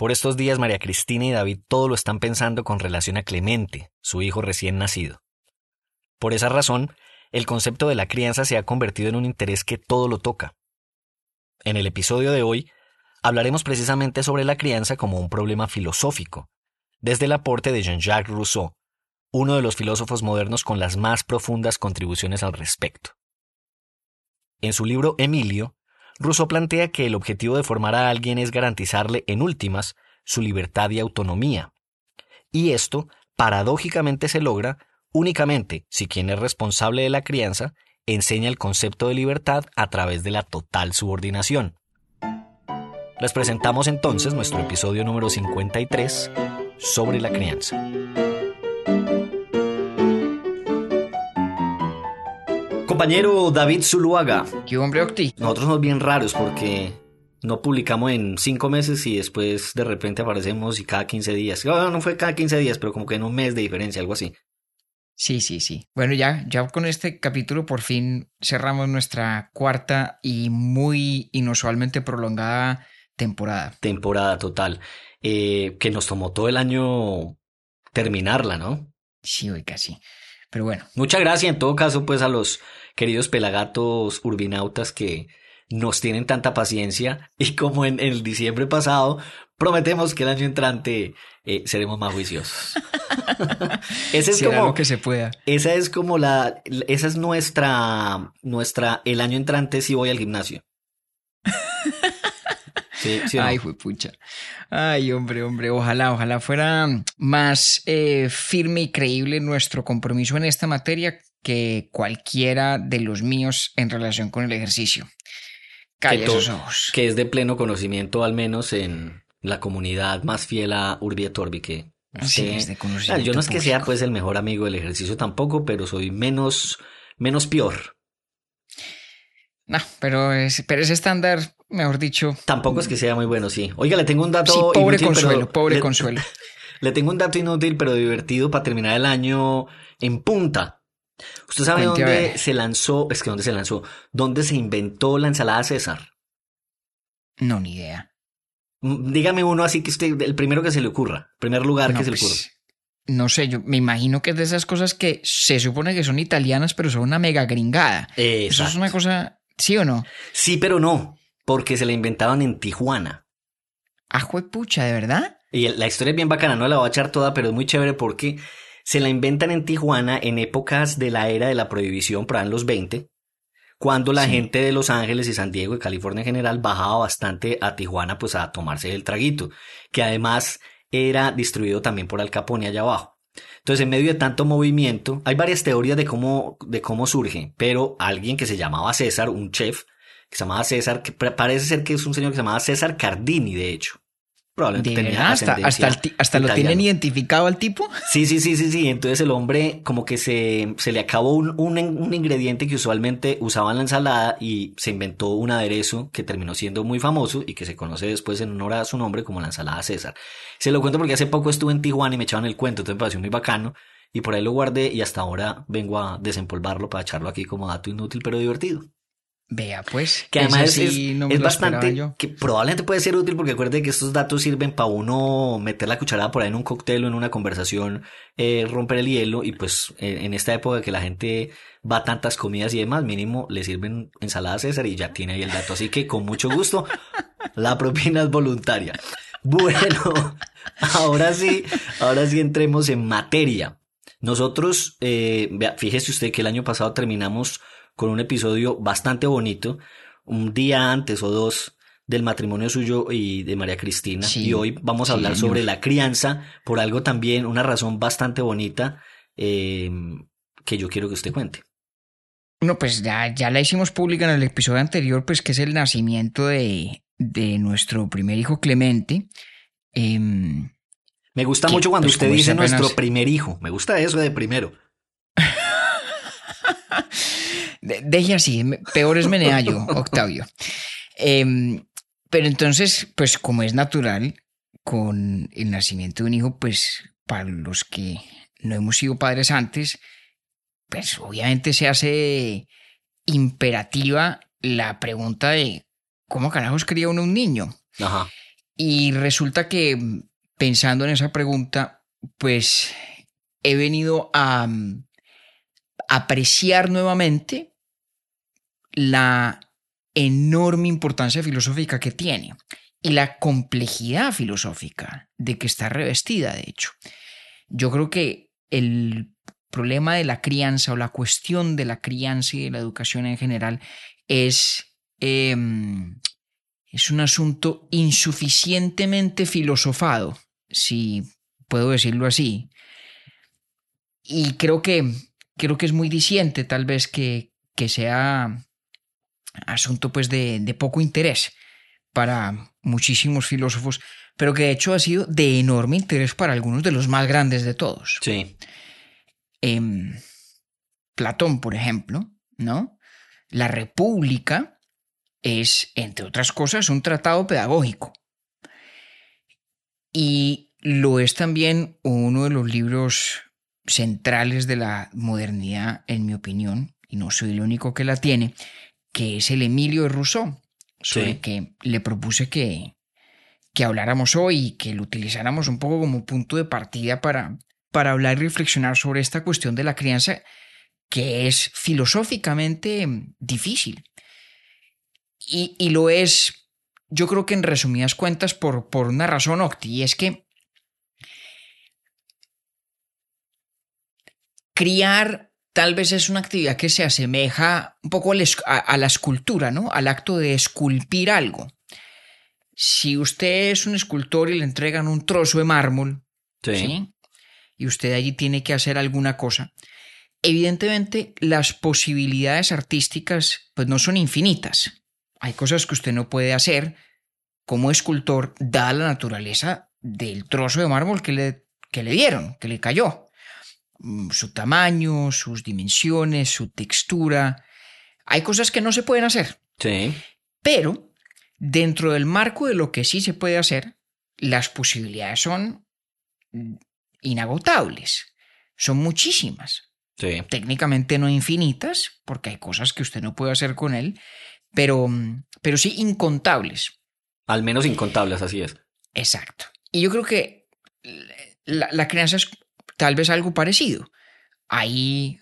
por estos días María Cristina y David todo lo están pensando con relación a Clemente, su hijo recién nacido. Por esa razón, el concepto de la crianza se ha convertido en un interés que todo lo toca. En el episodio de hoy, hablaremos precisamente sobre la crianza como un problema filosófico, desde el aporte de Jean-Jacques Rousseau, uno de los filósofos modernos con las más profundas contribuciones al respecto. En su libro Emilio, Rousseau plantea que el objetivo de formar a alguien es garantizarle, en últimas, su libertad y autonomía. Y esto, paradójicamente, se logra únicamente si quien es responsable de la crianza enseña el concepto de libertad a través de la total subordinación. Les presentamos entonces nuestro episodio número 53 sobre la crianza. Compañero David Zuluaga. ¿Qué hombre, Octi? Nosotros somos bien raros porque no publicamos en cinco meses y después de repente aparecemos y cada 15 días. No, no fue cada 15 días, pero como que en un mes de diferencia, algo así. Sí, sí, sí. Bueno, ya, ya con este capítulo por fin cerramos nuestra cuarta y muy inusualmente prolongada temporada. Temporada total. Eh, que nos tomó todo el año terminarla, ¿no? Sí, hoy casi. Pero bueno. Muchas gracias en todo caso pues a los queridos pelagatos urbinautas que nos tienen tanta paciencia y como en, el diciembre pasado prometemos que el año entrante eh, seremos más juiciosos. ese es como que se pueda. Esa es como la esa es nuestra nuestra el año entrante si voy al gimnasio. Sí, sí, Ay, fue pucha. Ay, hombre, hombre, ojalá, ojalá fuera más eh, firme y creíble nuestro compromiso en esta materia que cualquiera de los míos en relación con el ejercicio. Calla esos ojos. Que es de pleno conocimiento, al menos en la comunidad más fiel a Urbi et Orbi, que Sí, es de conocimiento yo no es que sea pues el mejor amigo del ejercicio tampoco, pero soy menos, menos peor. No, pero, es, pero ese estándar, mejor dicho. Tampoco es que sea muy bueno, sí. Oiga, le tengo un dato. Sí, pobre consuelo, pobre consuelo. Le tengo un dato inútil, pero divertido para terminar el año en punta. ¿Usted sabe dónde se lanzó? Es que dónde se lanzó. ¿Dónde se inventó la ensalada César? No, ni idea. Mm, dígame uno así que usted, el primero que se le ocurra. Primer lugar que se le ocurra. Pues, no sé, yo me imagino que es de esas cosas que se supone que son italianas, pero son una mega gringada. Eso es una cosa, ¿sí o no? Sí, pero no, porque se la inventaban en Tijuana. Ajo pucha, ¿de verdad? Y la historia es bien bacana, no la voy a echar toda, pero es muy chévere porque se la inventan en Tijuana en épocas de la era de la prohibición, por en los 20, cuando la gente de Los Ángeles y San Diego y California en general bajaba bastante a Tijuana pues a tomarse el traguito, que además era distribuido también por Al Capone allá abajo. Entonces, en medio de tanto movimiento, hay varias teorías de cómo, de cómo surge, pero alguien que se llamaba César, un chef, que se llamaba César, que parece ser que es un señor que se llamaba César Cardini, de hecho, Probablemente hasta, hasta, lo tienen identificado al tipo. Sí, sí, sí, sí, sí. Entonces el hombre como que se, se le acabó un, un, ingrediente que usualmente usaba en la ensalada y se inventó un aderezo que terminó siendo muy famoso y que se conoce después en honor a su nombre como la ensalada César. Se lo cuento porque hace poco estuve en Tijuana y me echaban el cuento, entonces me pareció muy bacano y por ahí lo guardé y hasta ahora vengo a desempolvarlo para echarlo aquí como dato inútil pero divertido. Vea, pues. Que además es, bastante. que probablemente puede ser útil porque acuerde que estos datos sirven para uno meter la cucharada por ahí en un cóctel o en una conversación, eh, romper el hielo y pues en esta época que la gente va a tantas comidas y demás, mínimo le sirven ensalada César y ya tiene ahí el dato. Así que con mucho gusto, la propina es voluntaria. Bueno, ahora sí, ahora sí entremos en materia. Nosotros, eh, fíjese usted que el año pasado terminamos con un episodio bastante bonito, un día antes o dos del matrimonio suyo y de María Cristina. y hoy vamos a hablar sobre la crianza, por algo también, una razón bastante bonita em, que yo quiero que usted cuente. Bueno, pues ya, ya la hicimos pública en el episodio anterior, pues que es el nacimiento de, de nuestro primer hijo Clemente. Em, Me gusta que, mucho cuando pues, usted dice apenas- nuestro primer hijo. Me gusta eso de primero. De- Deje así, peor es Meneallo, Octavio. Em, pero entonces, pues como es natural, con el nacimiento de un hijo, pues para los que no hemos sido padres antes, pues obviamente se hace imperativa la pregunta de cómo carajos cría uno un niño. Ajá. Y resulta que pensando en esa pregunta, pues he venido a apreciar nuevamente la enorme importancia filosófica que tiene y la complejidad filosófica de que está revestida, de hecho. Yo creo que el problema de la crianza o la cuestión de la crianza y de la educación en general es... em, es un asunto insuficientemente filosofado, si puedo decirlo así. Y creo que, creo que es muy diciente tal vez que, que sea asunto pues de, de poco interés para muchísimos filósofos, pero que de hecho ha sido de enorme interés para algunos de los más grandes de todos. Sí. Em, Platón, por ejemplo, ¿no? La República es, entre otras cosas, un tratado pedagógico. Y lo es también uno de los libros centrales de la modernidad, en mi opinión, y no soy el único que la tiene, que es el Emilio de Rousseau, sobre Sí. que le propuse que, que habláramos hoy y que lo utilizáramos un poco como punto de partida para, para hablar y reflexionar sobre esta cuestión de la crianza que es filosóficamente difícil. Y, y lo es, yo creo que en resumidas cuentas, por, por una razón, Octi, y es que criar tal vez es una actividad que se asemeja un poco a, la escultura, ¿no? Al acto de esculpir algo. Si usted es un escultor y le entregan un trozo de mármol, Sí. ¿sí? Y usted allí tiene que hacer alguna cosa. Evidentemente, las posibilidades artísticas pues no son infinitas. Hay cosas que usted no puede hacer como escultor, dada la naturaleza del trozo de mármol que le, que le dieron, que le cayó. Mm, Su tamaño, sus dimensiones, su textura. Hay cosas que no se pueden hacer. Sí. Pero dentro del marco de lo que sí se puede hacer, las posibilidades son mm, inagotables. Son muchísimas. Sí. Técnicamente no infinitas, porque hay cosas que usted no puede hacer con él, pero, mm, pero sí incontables. Al menos incontables, así es. Exacto. Y yo creo que la, la crianza es tal vez algo parecido. Hay,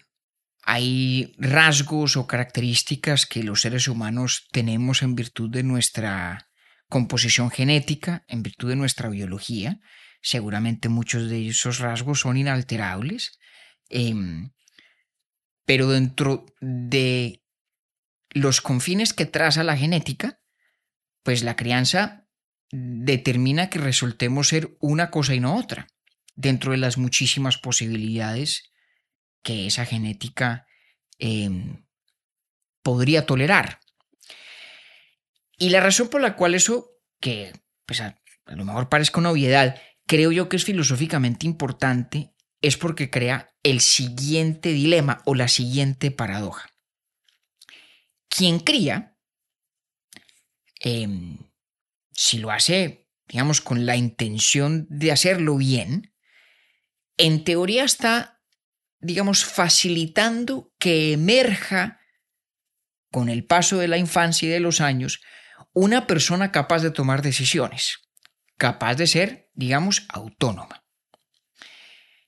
hay rasgos o características que los seres humanos tenemos en virtud de nuestra composición genética, en virtud de nuestra biología. Seguramente muchos de esos rasgos son inalterables. em, pero dentro de los confines que traza la genética, pues la crianza determina que resultemos ser una cosa y no otra, dentro de las muchísimas posibilidades que esa genética eh, podría tolerar. Y la razón por la cual eso, que pues a, a lo mejor parezca una obviedad, creo yo que es filosóficamente importante, es porque crea el siguiente dilema o la siguiente paradoja. Quien cría, em, si lo hace, digamos, con la intención de hacerlo bien, en teoría está, digamos, facilitando que emerja con el paso de la infancia y de los años una persona capaz de tomar decisiones, capaz de ser, digamos, autónoma.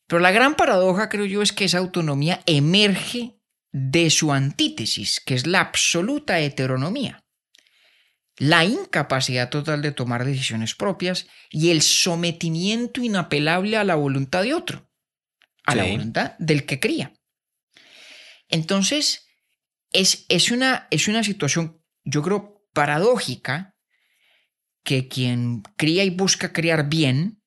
Pero la gran paradoja, creo yo, es que esa autonomía emerge de su antítesis, que es la absoluta heteronomía la incapacidad total de tomar decisiones propias y el sometimiento inapelable a la voluntad de otro, a la voluntad del que cría. Entonces, es, es, una, es una situación, yo creo, paradójica, que quien cría y busca criar bien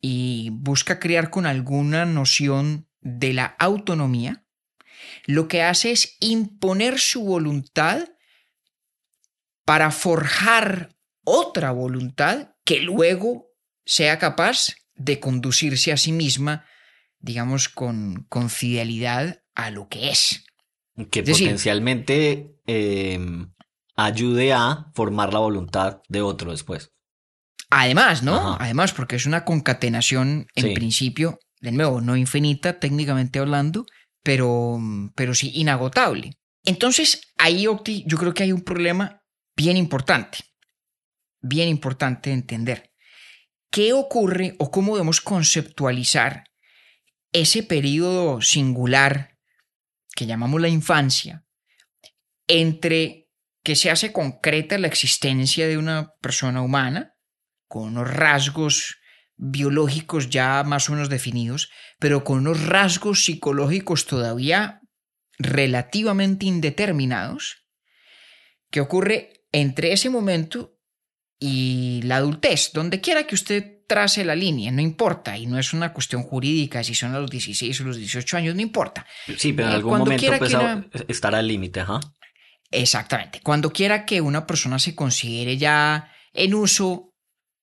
y busca criar con alguna noción de la autonomía, lo que hace es imponer su voluntad para forjar otra voluntad que luego sea capaz de conducirse a sí misma, digamos, con, con fidelidad a lo que es. Que Es decir- potencialmente eh, ayude a formar la voluntad de otro después. Además, ¿no? Ajá. Además, porque es una concatenación, en Sí. principio, de nuevo, no infinita técnicamente hablando, pero, pero sí inagotable. Entonces, ahí, Octi, yo creo que hay un problema bien importante, bien importante de entender. ¿Qué ocurre o cómo debemos conceptualizar ese periodo singular que llamamos la infancia entre que se hace concreta la existencia de una persona humana, con unos rasgos biológicos ya más o menos definidos, pero con unos rasgos psicológicos todavía relativamente indeterminados, que ocurre entre ese momento y la adultez, donde quiera que usted trace la línea, no importa, y no es una cuestión jurídica si son a los 16 o los 18 años, no importa. Sí, pero en algún cuando momento pues, una- estará al límite, ajá. Exactamente. Cuando quiera que una persona se considere ya en uso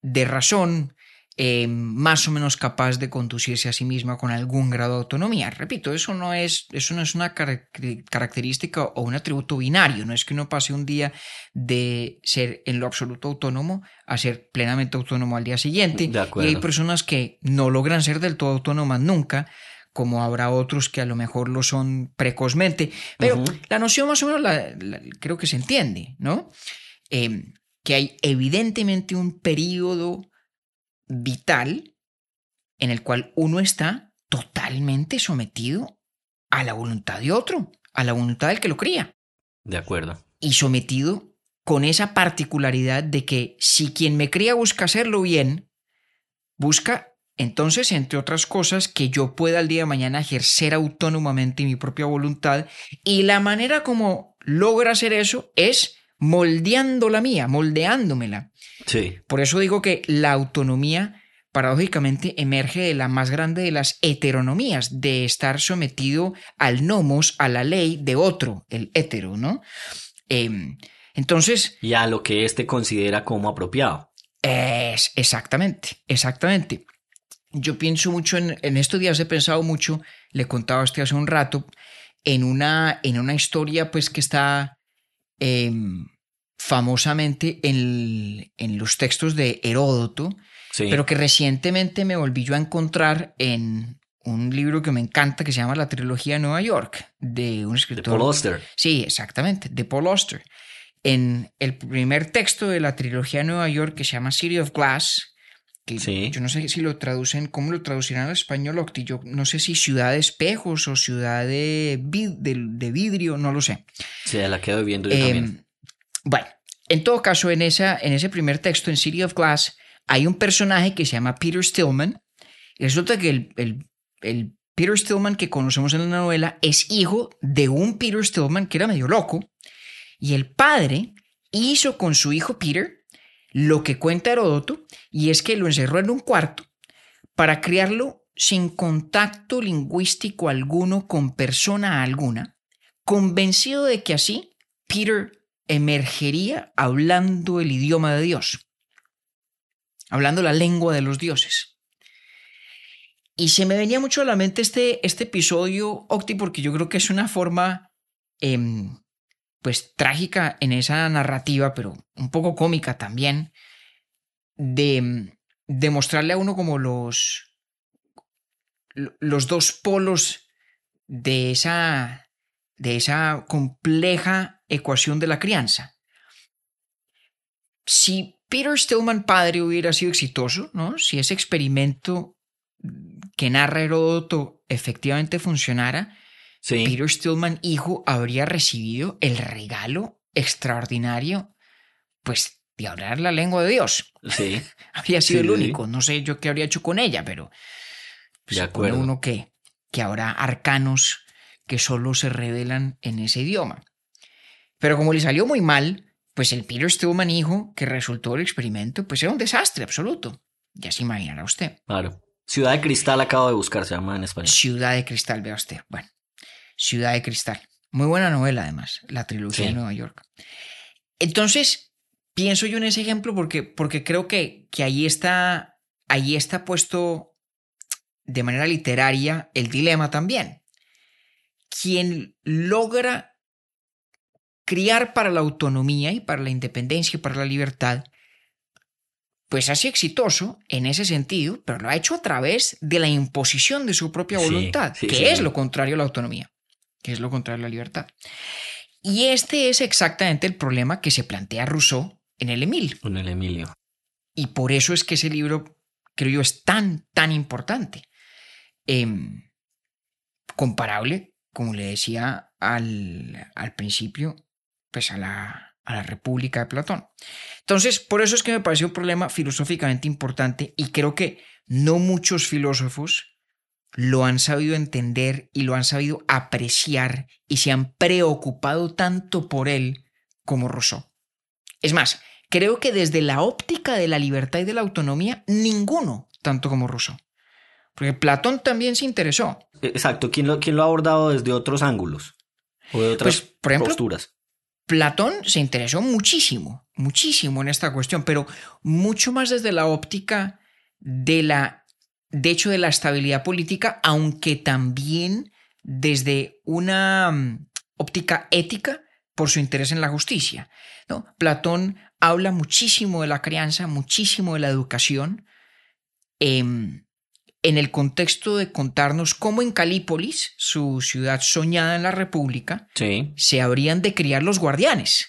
de razón, eh, más o menos capaz de conducirse a sí misma con algún grado de autonomía. Repito, eso no es, eso no es una car- característica o un atributo binario. No es que uno pase un día de ser en lo absoluto autónomo a ser plenamente autónomo al día siguiente. Y hay personas que no logran ser del todo autónomas nunca como habrá otros que a lo mejor lo son precozmente. Pero la noción más o menos la- la- creo que se entiende, ¿no? Eh, que hay evidentemente un periodo vital en el cual uno está totalmente sometido a la voluntad de otro, a la voluntad del que lo cría, De acuerdo. y sometido con esa particularidad de que si quien me cría busca hacerlo bien, busca entonces, entre otras cosas, que yo pueda al día de mañana ejercer autónomamente mi propia voluntad y la manera como logra hacer eso es moldeando la mía, moldeándomela. Sí, Por eso digo que la autonomía paradójicamente emerge de la más grande de las heteronomías, de estar sometido al nomos, a la ley de otro, el hetero, ¿no? Em, entonces, y a lo que éste considera como apropiado. es exactamente, exactamente. Yo pienso mucho en, en estos días, he pensado mucho, le contaba a usted hace un rato, en una, en una historia pues que está em, famosamente en, en los textos de Heródoto, Sí, pero que recientemente me volví yo a encontrar en un libro que me encanta que se llama La Trilogía de Nueva York, de un de escritor. Paul Auster. Sí, exactamente, de Paul Auster. En el primer texto de la trilogía de Nueva York que se llama City of Glass, que Sí. yo no sé si lo traducen, cómo lo traducirán al español, Octi, yo no sé si ciudad de espejos o ciudad de, vid- de, de vidrio, no lo sé. Sí, la quedo viendo yo Eh, también. bueno, en todo caso, en, esa, en ese primer texto, en City of Glass, hay un personaje que se llama Peter Stillman. Y resulta que el, el- el Peter Stillman que conocemos en la novela es hijo de un Peter Stillman que era medio loco. Y el padre hizo con su hijo Peter lo que cuenta Heródoto, y es que lo encerró en un cuarto para criarlo sin contacto lingüístico alguno con persona alguna, convencido de que así Peter emergería hablando el idioma de Dios, hablando la lengua de los dioses. Y se me venía mucho a la mente este, este episodio, Octi, porque yo creo que es una forma, em, pues, trágica en esa narrativa, pero un poco cómica también, de, de mostrarle a uno como los, los dos polos de esa, de esa compleja ecuación de la crianza. Si Peter Stillman padre hubiera sido exitoso, ¿no? Si ese experimento que narra Heródoto efectivamente funcionara, Sí, Peter Stillman hijo habría recibido el regalo extraordinario, pues, de hablar la lengua de Dios. sí, Habría sido Sí, el único. No sé yo qué habría hecho con ella, pero pues, De acuerdo. uno que, que habrá arcanos que solo se revelan en ese idioma. Pero como le salió muy mal, pues el Peter Stillman hijo que resultó el experimento, pues era un desastre absoluto. Ya se imaginará usted. claro. Ciudad de Cristal acabo de buscar, se llama en español. Ciudad de Cristal, vea usted. Bueno, Ciudad de Cristal. Muy buena novela, además, la trilogía Sí. de Nueva York. Entonces, pienso yo en ese ejemplo porque, porque creo que, que ahí está, ahí está puesto de manera literaria el dilema también. Quien logra criar para la autonomía y para la independencia y para la libertad, pues ha sido exitoso en ese sentido, pero lo ha hecho a través de la imposición de su propia Sí, voluntad, sí, que sí. es lo contrario a la autonomía, que es lo contrario a la libertad. Y este es exactamente el problema que se plantea Rousseau en el Emilio. Y por eso es que ese libro, creo yo, es tan, tan importante. Em, comparable, como le decía al, al principio, pues a la, a la República de Platón. Entonces, por eso es que me pareció un problema filosóficamente importante y creo que no muchos filósofos lo han sabido entender y lo han sabido apreciar y se han preocupado tanto por él como Rousseau. Es más, creo que desde la óptica de la libertad y de la autonomía, ninguno tanto como Rousseau. Porque Platón también se interesó. Exacto. ¿Quién lo, quién lo ha abordado desde otros ángulos? O de otras Pues, por ejemplo, posturas. Platón se interesó muchísimo, muchísimo en esta cuestión, pero mucho más desde la óptica de la, de hecho, de la estabilidad política, aunque también desde una mm, óptica ética por su interés en la justicia. ¿no? Platón habla muchísimo de la crianza, muchísimo de la educación, em, en el contexto de contarnos cómo en Calípolis, su ciudad soñada en la República, Sí. se habrían de criar los guardianes,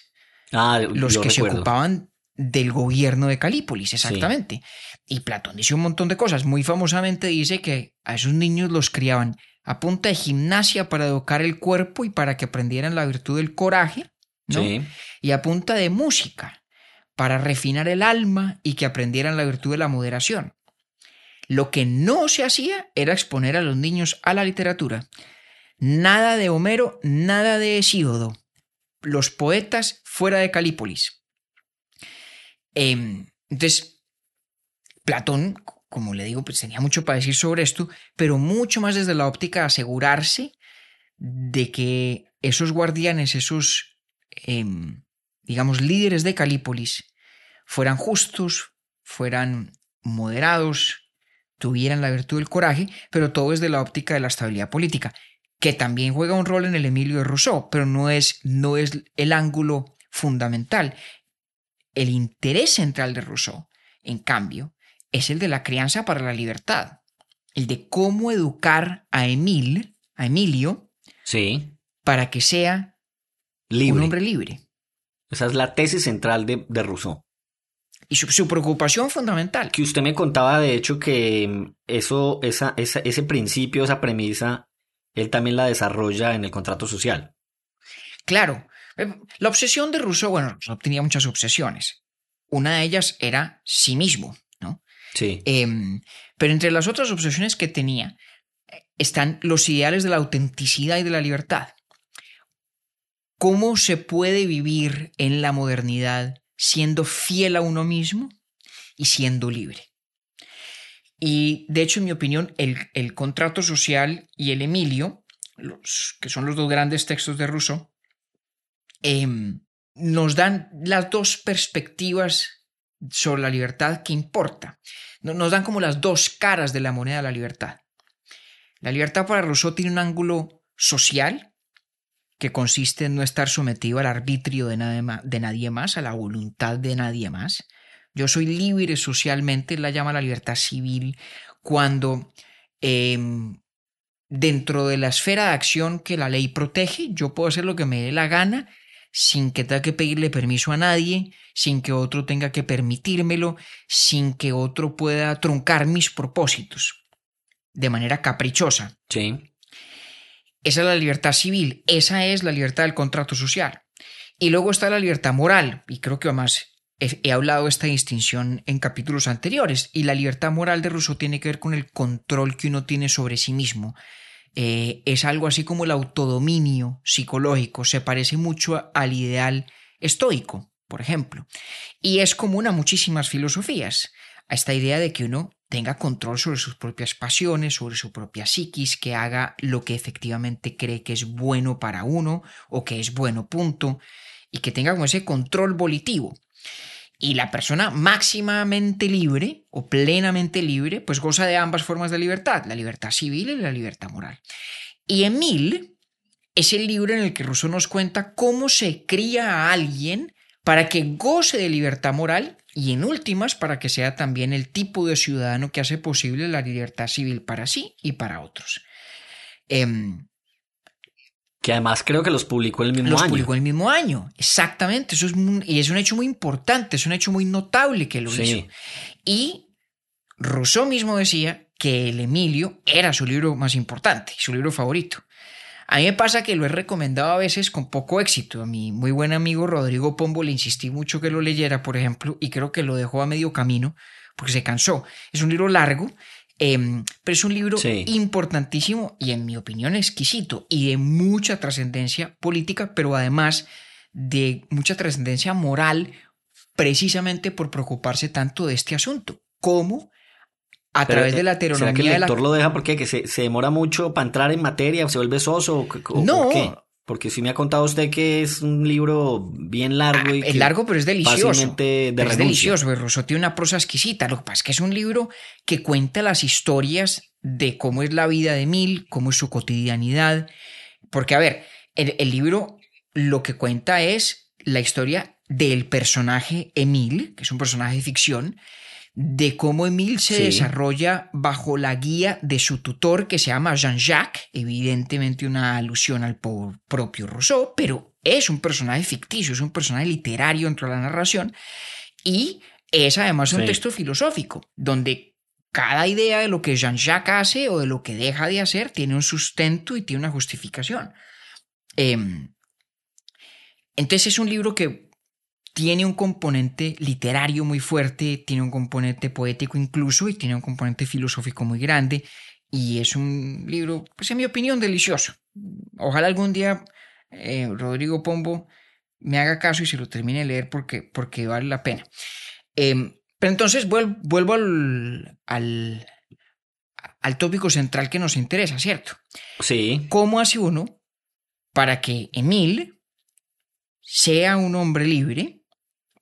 Ah, los lo que se ocupaban del gobierno de Calípolis, exactamente. Y Platón dice un montón de cosas. Muy famosamente dice que a esos niños los criaban a punta de gimnasia para educar el cuerpo y para que aprendieran la virtud del coraje, ¿no? Sí. Y a punta de música para refinar el alma y que aprendieran la virtud de la moderación. Lo que no se hacía era exponer a los niños a la literatura. Nada de Homero, nada de Hesíodo. Los poetas fuera de Calípolis. Em, entonces, Platón, como le digo, pues tenía mucho para decir sobre esto, pero mucho más desde la óptica de asegurarse de que esos guardianes, esos, em, digamos, líderes de Calípolis, fueran justos, fueran moderados, tuvieran la virtud del coraje, pero todo desde la óptica de la estabilidad política, que también juega un rol en el Emilio de Rousseau, pero no es, no es el ángulo fundamental. El interés central de Rousseau, en cambio, es el de la crianza para la libertad, el de cómo educar a Emil, a Emilio, Sí. para que sea Libre. un hombre libre. Esa es la tesis central de, de Rousseau. Y su, su preocupación fundamental. Que usted me contaba, de hecho, que mm, eso, esa, esa- ese principio, esa premisa, él también la desarrolla en el contrato social. Claro, la obsesión de Rousseau, bueno, Rousseau tenía muchas obsesiones. Una de ellas era sí mismo, ¿no? Sí. Em, pero entre las otras obsesiones que tenía eh, están los ideales de la autenticidad y de la libertad. ¿Cómo se puede vivir en la modernidad siendo fiel a uno mismo y siendo libre? Y de hecho, en mi opinión, el, el contrato social y el Emilio, los, que son los dos grandes textos de Rousseau, em, nos dan las dos perspectivas sobre la libertad que importa. No- Nos dan como las dos caras de la moneda de la libertad. La libertad para Rousseau tiene un ángulo social que consiste en no estar sometido al arbitrio de nadie, ma- de nadie más, a la voluntad de nadie más. Yo soy libre socialmente, la llama la libertad civil, cuando em, dentro de la esfera de acción que la ley protege, yo puedo hacer lo que me dé la gana sin que tenga que pedirle permiso a nadie, sin que otro tenga que permitírmelo, sin que otro pueda truncar mis propósitos de manera caprichosa. Sí. Esa es la libertad civil, esa es la libertad del contrato social. Y luego está la libertad moral, y creo que además he, hablado de esta distinción en capítulos anteriores, y la libertad moral de Rousseau tiene que ver con el control que uno tiene sobre sí mismo. Eh, es algo así como el autodominio psicológico, se parece mucho al ideal estoico, por ejemplo, y es común a muchísimas filosofías, a esta idea de que uno tenga control sobre sus propias pasiones, sobre su propia psiquis, que haga lo que efectivamente cree que es bueno para uno o que es bueno punto, y que tenga como ese control volitivo. Y la persona máximamente libre o plenamente libre, pues goza de ambas formas de libertad, la libertad civil y la libertad moral. Y Emil es el libro en el que Rousseau nos cuenta cómo se cría a alguien para que goce de libertad moral y en últimas para que sea también el tipo de ciudadano que hace posible la libertad civil para sí y para otros. Em, que además creo que los publicó el mismo los año. publicó el mismo año, exactamente. Eso es y es un hecho muy importante, es un hecho muy notable que lo hizo. Y Rousseau mismo decía que el Emilio era su libro más importante, su libro favorito. A mí me pasa que lo he recomendado a veces con poco éxito. A mi muy buen amigo Rodrigo Pombo le insistí mucho que lo leyera, por ejemplo, y creo que lo dejó a medio camino porque se cansó. Es un libro largo Em, pero es un libro importantísimo y en mi opinión exquisito y de mucha trascendencia política, pero además de mucha trascendencia moral precisamente por preocuparse tanto de este asunto. como a través de la heteronomía. ¿será que el lector lo deja porque que se, se, demora mucho para entrar en materia, se vuelve soso? O, no, qué? Porque si me ha contado usted que es un libro bien largo y. Ah, es largo, pero es delicioso. De pero es delicioso. Rousseau tiene una prosa exquisita. Lo que pasa es que es un libro que cuenta las historias de cómo es la vida de Emil, cómo es su cotidianidad. Porque, a ver, el, el libro lo que cuenta es la historia del personaje Emil, que es un personaje de ficción, de cómo Emile se desarrolla bajo la guía de su tutor que se llama Jean-Jacques, evidentemente una alusión al propio Rousseau, pero es un personaje ficticio, es un personaje literario dentro de la narración. Y es además un texto filosófico, donde cada idea de lo que Jean-Jacques hace o de lo que deja de hacer tiene un sustento y tiene una justificación. Em, entonces es un libro que tiene un componente literario muy fuerte, tiene un componente poético incluso y tiene un componente filosófico muy grande y es un libro, pues en mi opinión, delicioso. Ojalá algún día eh, Rodrigo Pombo me haga caso y se lo termine de leer porque, porque vale la pena. Em, pero entonces vuelvo, vuelvo al, al, al tópico central que nos interesa, ¿cierto? Sí. ¿Cómo hace uno para que Emil sea un hombre libre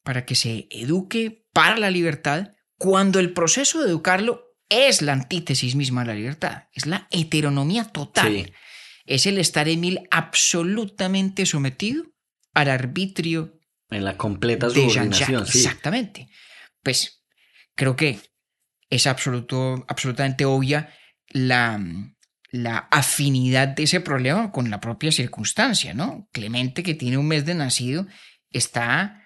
para que se eduque para la libertad cuando el proceso de educarlo es la antítesis misma de la libertad, es la heteronomía total. Es el estar Emil absolutamente sometido al arbitrio en la completa subordinación. Sí. Exactamente. Pues creo que es absoluto, absolutamente obvia la, la afinidad de ese problema con la propia circunstancia, ¿no? Clemente, que tiene un mes de nacido, está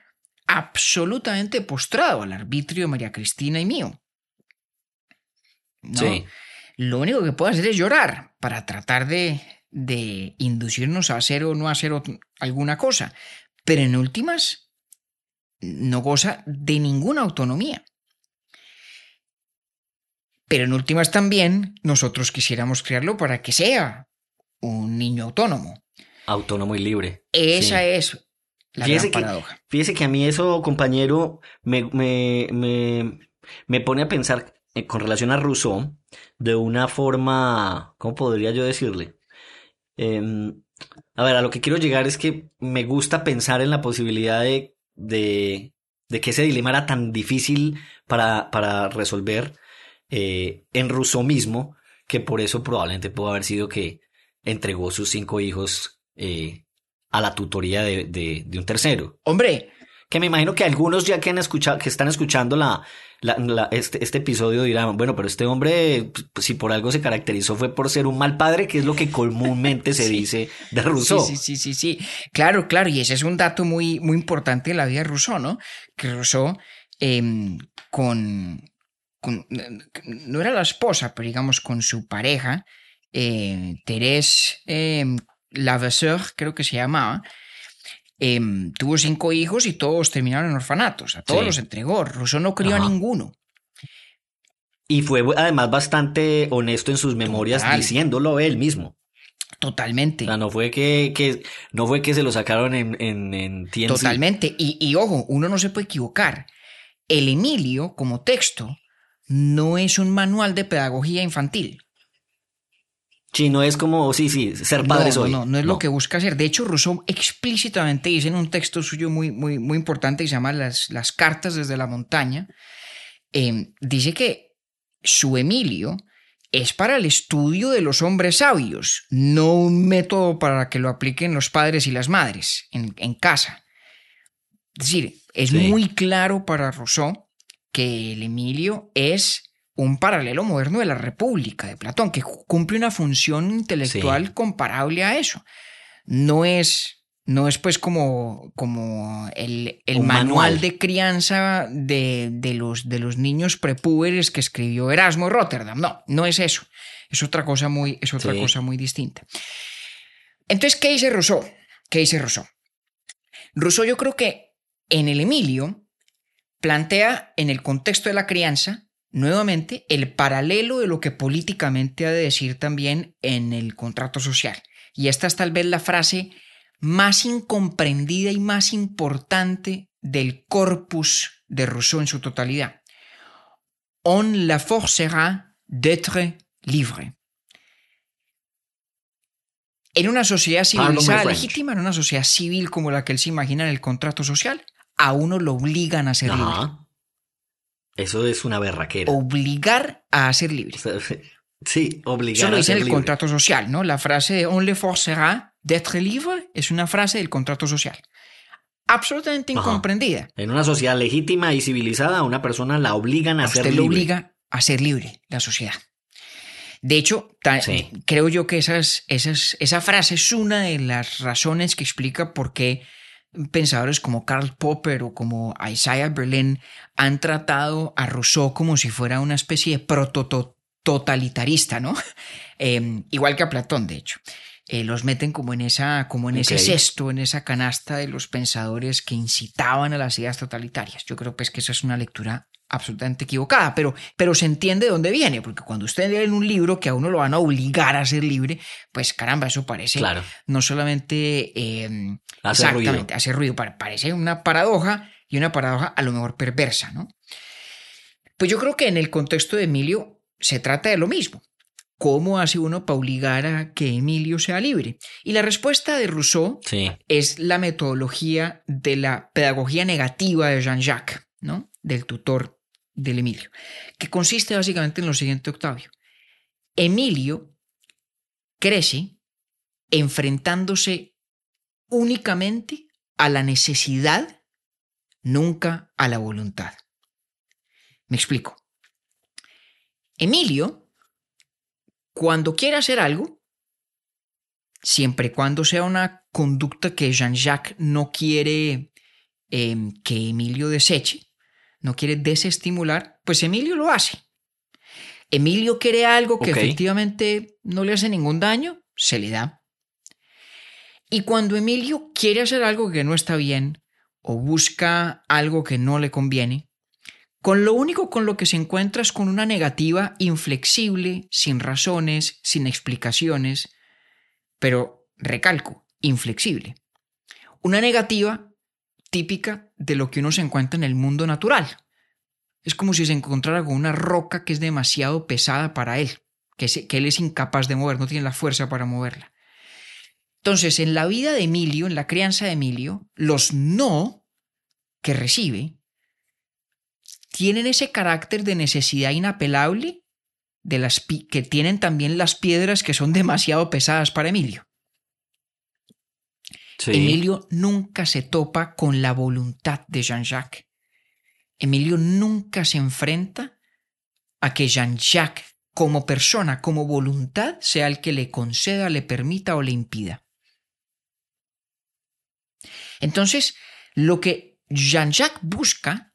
absolutamente postrado al arbitrio de María Cristina y mío. Sí. Lo único que puedo hacer es llorar para tratar de, de inducirnos a hacer o no hacer alguna cosa. Pero en últimas, no goza de ninguna autonomía. Pero en últimas también nosotros quisiéramos crearlo para que sea un niño autónomo. Autónomo y libre. Esa es fíjese, que, fíjese que a mí eso, compañero, me, me, me, me pone a pensar eh, con relación a Rousseau de una forma, ¿cómo podría yo decirle? Em, a ver, a lo que quiero llegar es que me gusta pensar en la posibilidad de, de, de que ese dilema era tan difícil para, para resolver eh, en Rousseau mismo, que por eso probablemente pudo haber sido que entregó sus cinco hijos eh, a la tutoría de, de, un tercero. Hombre. Que me imagino que algunos ya que han escuchado, que están escuchando la, la, este, este, episodio dirán, bueno, pero este hombre, pues, si por algo se caracterizó fue por ser un mal padre, que es lo que comúnmente se dice de Rousseau. Sí, sí, sí, sí, Claro, claro, y ese es un dato muy, muy importante de la vida de Rousseau, ¿no? Que Rousseau em, con, con, no era la esposa, pero digamos con su pareja, eh, em, Lavesseur, creo que se llamaba, em, tuvo cinco hijos y todos terminaron en orfanatos. A todos los entregó. Rousseau no crió a ninguno. Y fue además bastante honesto en sus memorias diciéndolo él mismo. Totalmente. O sea, no fue que, que, no fue que se lo sacaron en, en, en Totalmente. Y, y ojo, uno no se puede equivocar. El Emilio, como texto, no es un manual de pedagogía infantil. Sí, no es como, sí, sí, ser padre no, No, no, es lo que busca hacer. De hecho, Rousseau explícitamente dice en un texto suyo muy, muy, muy importante que se llama Las, las Cartas desde la Montaña, eh, dice que su Emilio es para el estudio de los hombres sabios, no un método para que lo apliquen los padres y las madres en, casa. Es decir, es muy claro para Rousseau que el Emilio es un paralelo moderno de la República de Platón, que cumple una función intelectual comparable a eso. No es no es pues como, como el, manual, de crianza de, los, de los niños prepúberes que escribió Erasmo Rotterdam. No, no es eso. Es otra cosa muy, es otra cosa muy distinta. Entonces, ¿qué dice Rousseau? ¿Qué dice Rousseau? Rousseau yo creo que en el Emilio plantea en el contexto de la crianza nuevamente el paralelo de lo que políticamente ha de decir también en el contrato social. Y esta es tal vez la frase más incomprendida y más importante del corpus de Rousseau en su totalidad. On la forcera d'être libre. En una sociedad civilizada legítima, en una sociedad civil como la que él se imagina en el contrato social, a uno lo obligan a ser libre. Eso es una berraquera. Obligar a ser libre. Sí, obligar Eso lo dice el contrato social, ¿no? La frase de on le forcera d'être libre es una frase del contrato social. Absolutamente incomprendida. En una sociedad legítima y civilizada, a una persona la obligan a, ser libre. Usted obliga a ser libre, la sociedad. De hecho, creo yo que esas, esas, esa frase es una de las razones que explica por qué pensadores como Karl Popper o como Isaiah Berlin han tratado a Rousseau como si fuera una especie de protototalitarista, ¿no? Em, igual que a Platón, de hecho. Eh, los meten como en, esa, como en ese cesto, en esa canasta de los pensadores que incitaban a las ideas totalitarias. Yo creo pues que esa es una lectura absolutamente equivocada, pero, pero se entiende de dónde viene, porque cuando usted lee en un libro que a uno lo van a obligar a ser libre, pues caramba, eso parece claro. no solamente eh, exactamente, hace ruido, parece una paradoja y una paradoja a lo mejor perversa, ¿no? Pues yo creo que en el contexto de Emilio se trata de lo mismo. ¿Cómo hace uno para obligar a que Emilio sea libre? Y la respuesta de Rousseau es la metodología de la pedagogía negativa de Jean-Jacques, ¿no? del tutor del Emilio, que consiste básicamente en lo siguiente, Octavio. Emilio crece enfrentándose únicamente a la necesidad, nunca a la voluntad. Me explico. Emilio cuando quiera hacer algo, siempre y cuando sea una conducta que Jean-Jacques no quiere em, que Emilio deseche, no quiere desestimular, pues Emilio lo hace. Emilio quiere algo que efectivamente no le hace ningún daño, se le da. Y cuando Emilio quiere hacer algo que no está bien o busca algo que no le conviene, con lo único con lo que se encuentra es con una negativa inflexible, sin razones, sin explicaciones, pero recalco, inflexible. Una negativa típica de lo que uno se encuentra en el mundo natural. Es como si se encontrara con una roca que es demasiado pesada para él, que, él es incapaz de mover, no tiene la fuerza para moverla. Entonces, en la vida de Emilio, en la crianza de Emilio, los no que recibe tienen ese carácter de necesidad inapelable de las que tienen también las piedras que son demasiado pesadas para Emilio. Emilio nunca se topa con la voluntad de Jean-Jacques. Emilio nunca se enfrenta a que Jean-Jacques como persona, como voluntad, sea el que le conceda, le permita o le impida. Entonces, lo que Jean-Jacques busca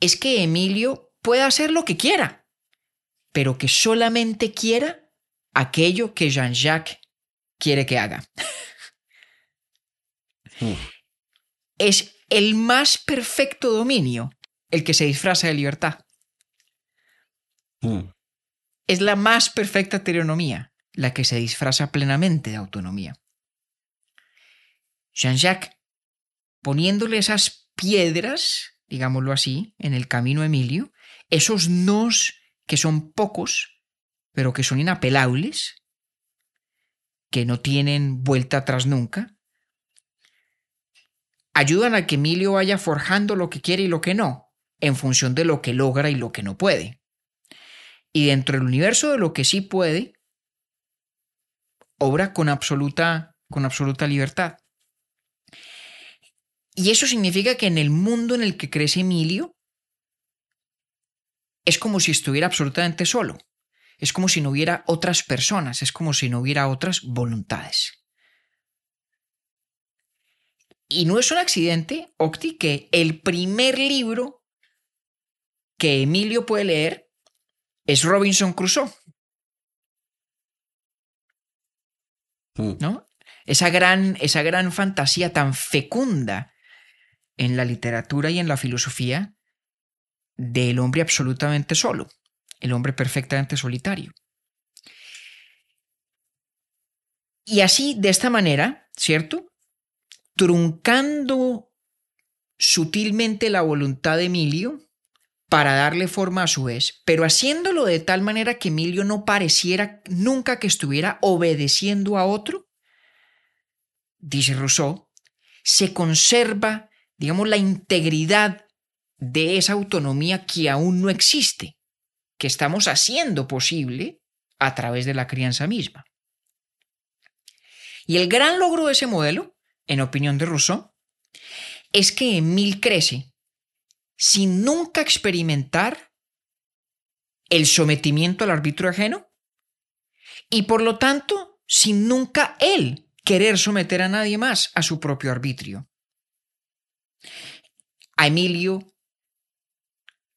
es que Emilio pueda hacer lo que quiera, pero que solamente quiera aquello que Jean-Jacques quiere que haga. Es el más perfecto dominio el que se disfraza de libertad. Es la más perfecta teonomía la que se disfraza plenamente de autonomía. Jean-Jacques, poniéndole esas piedras digámoslo así, en el camino Emilio, esos nos que son pocos, pero que son inapelables, que no tienen vuelta atrás nunca, ayudan a que Emilio vaya forjando lo que quiere y lo que no, en función de lo que logra y lo que no puede. Y dentro del universo de lo que sí puede, obra con absoluta, con absoluta libertad. Y eso significa que en el mundo en el que crece Emilio, es como si estuviera absolutamente solo. Es como si no hubiera otras personas, es como si no hubiera otras voluntades. Y no es un accidente, Octi, que el primer libro que Emilio puede leer es Robinson Crusoe. Mm. ¿No? Esa gran, esa gran fantasía tan fecunda en la literatura y en la filosofía del hombre absolutamente solo, el hombre perfectamente solitario. Y así, de esta manera, ¿cierto? Truncando sutilmente la voluntad de Emilio para darle forma a su vez, pero haciéndolo de tal manera que Emilio no pareciera nunca que estuviera obedeciendo a otro, dice Rousseau, se conserva, digamos, la integridad de esa autonomía que aún no existe, que estamos haciendo posible a través de la crianza misma. Y el gran logro de ese modelo, en opinión de Rousseau, es que Emil crece sin nunca experimentar el sometimiento al arbitrio ajeno y por lo tanto sin nunca él querer someter a nadie más a su propio arbitrio. A Emilio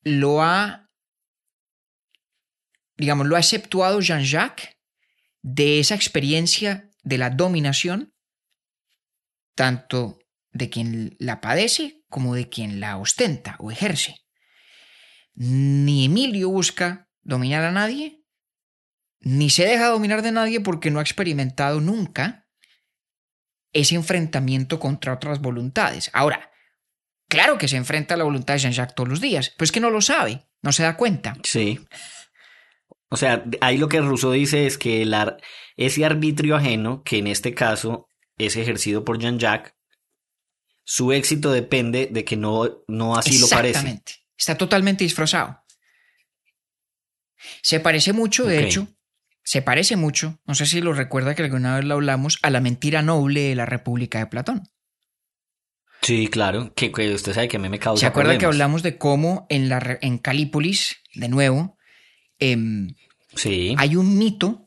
lo ha, digamos, lo ha exceptuado Jean-Jacques de esa experiencia de la dominación, tanto de quien la padece como de quien la ostenta o ejerce. Ni Emilio busca dominar a nadie, ni se deja dominar de nadie porque no ha experimentado nunca ese enfrentamiento contra otras voluntades. Ahora, claro que se enfrenta a la voluntad de Jean-Jacques todos los días, pero es que no lo sabe, no se da cuenta. Sí. O sea, ahí lo que Rousseau dice es que el ar- ese arbitrio ajeno, que en este caso es ejercido por Jean-Jacques, su éxito depende de que no, no así lo parece. Exactamente. Está totalmente disfrazado. Se parece mucho, de hecho, se parece mucho, no sé si lo recuerda que alguna vez lo hablamos, a la mentira noble de la República de Platón. Sí, claro, que, que usted sabe que a mí me causa ¿Se acuerda que hablamos de cómo en, la, en Calípolis, de nuevo, em, Sí, hay un mito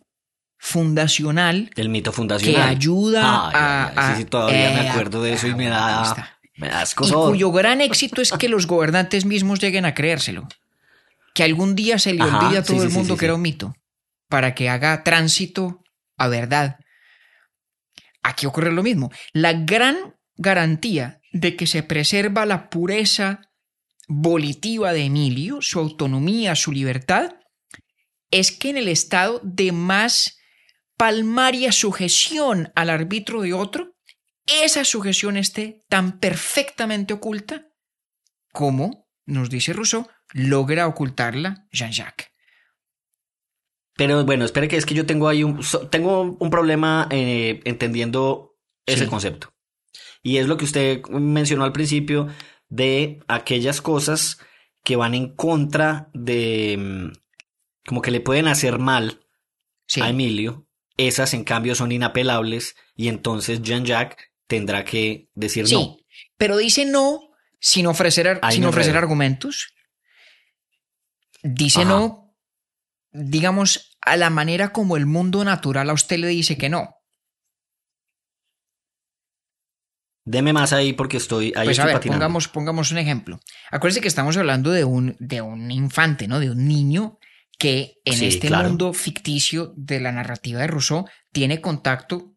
fundacional el mito que fundacional. ayuda Ay, a... sí, sí, todavía me eh, acuerdo de eso y me da- me da y escozor. cuyo gran éxito es que los gobernantes mismos lleguen a creérselo. Que algún día se le Ajá, olvide a todo sí, el mundo que era un mito, para que haga tránsito a verdad. Aquí ocurre lo mismo. La gran garantía de que se preserva la pureza volitiva de Emilio, su autonomía, su libertad, es que en el estado de más palmaria sujeción al arbitrio de otro, esa sujeción esté tan perfectamente oculta como, nos dice Rousseau, logra ocultarla Jean-Jacques. Pero bueno, espere que es que yo tengo ahí un, tengo un problema eh, entendiendo ese Sí. concepto. Y es lo que usted mencionó al principio de aquellas cosas que van en contra de, mm, como que le pueden hacer mal Sí, a Emilio. Esas en cambio son inapelables y entonces Jean-Jacques tendrá que decir sí, no. pero dice no sin ofrecer, Ahí sin ofrecer argumentos. Dice Ajá. no, digamos, a la manera como el mundo natural a usted le dice que no. Deme más ahí porque estoy ahí pues a ver, patinando. pongamos, pongamos un ejemplo. Acuérdense que estamos hablando de un, de un infante, ¿no? De un niño que en Sí, este claro. mundo ficticio de la narrativa de Rousseau tiene contacto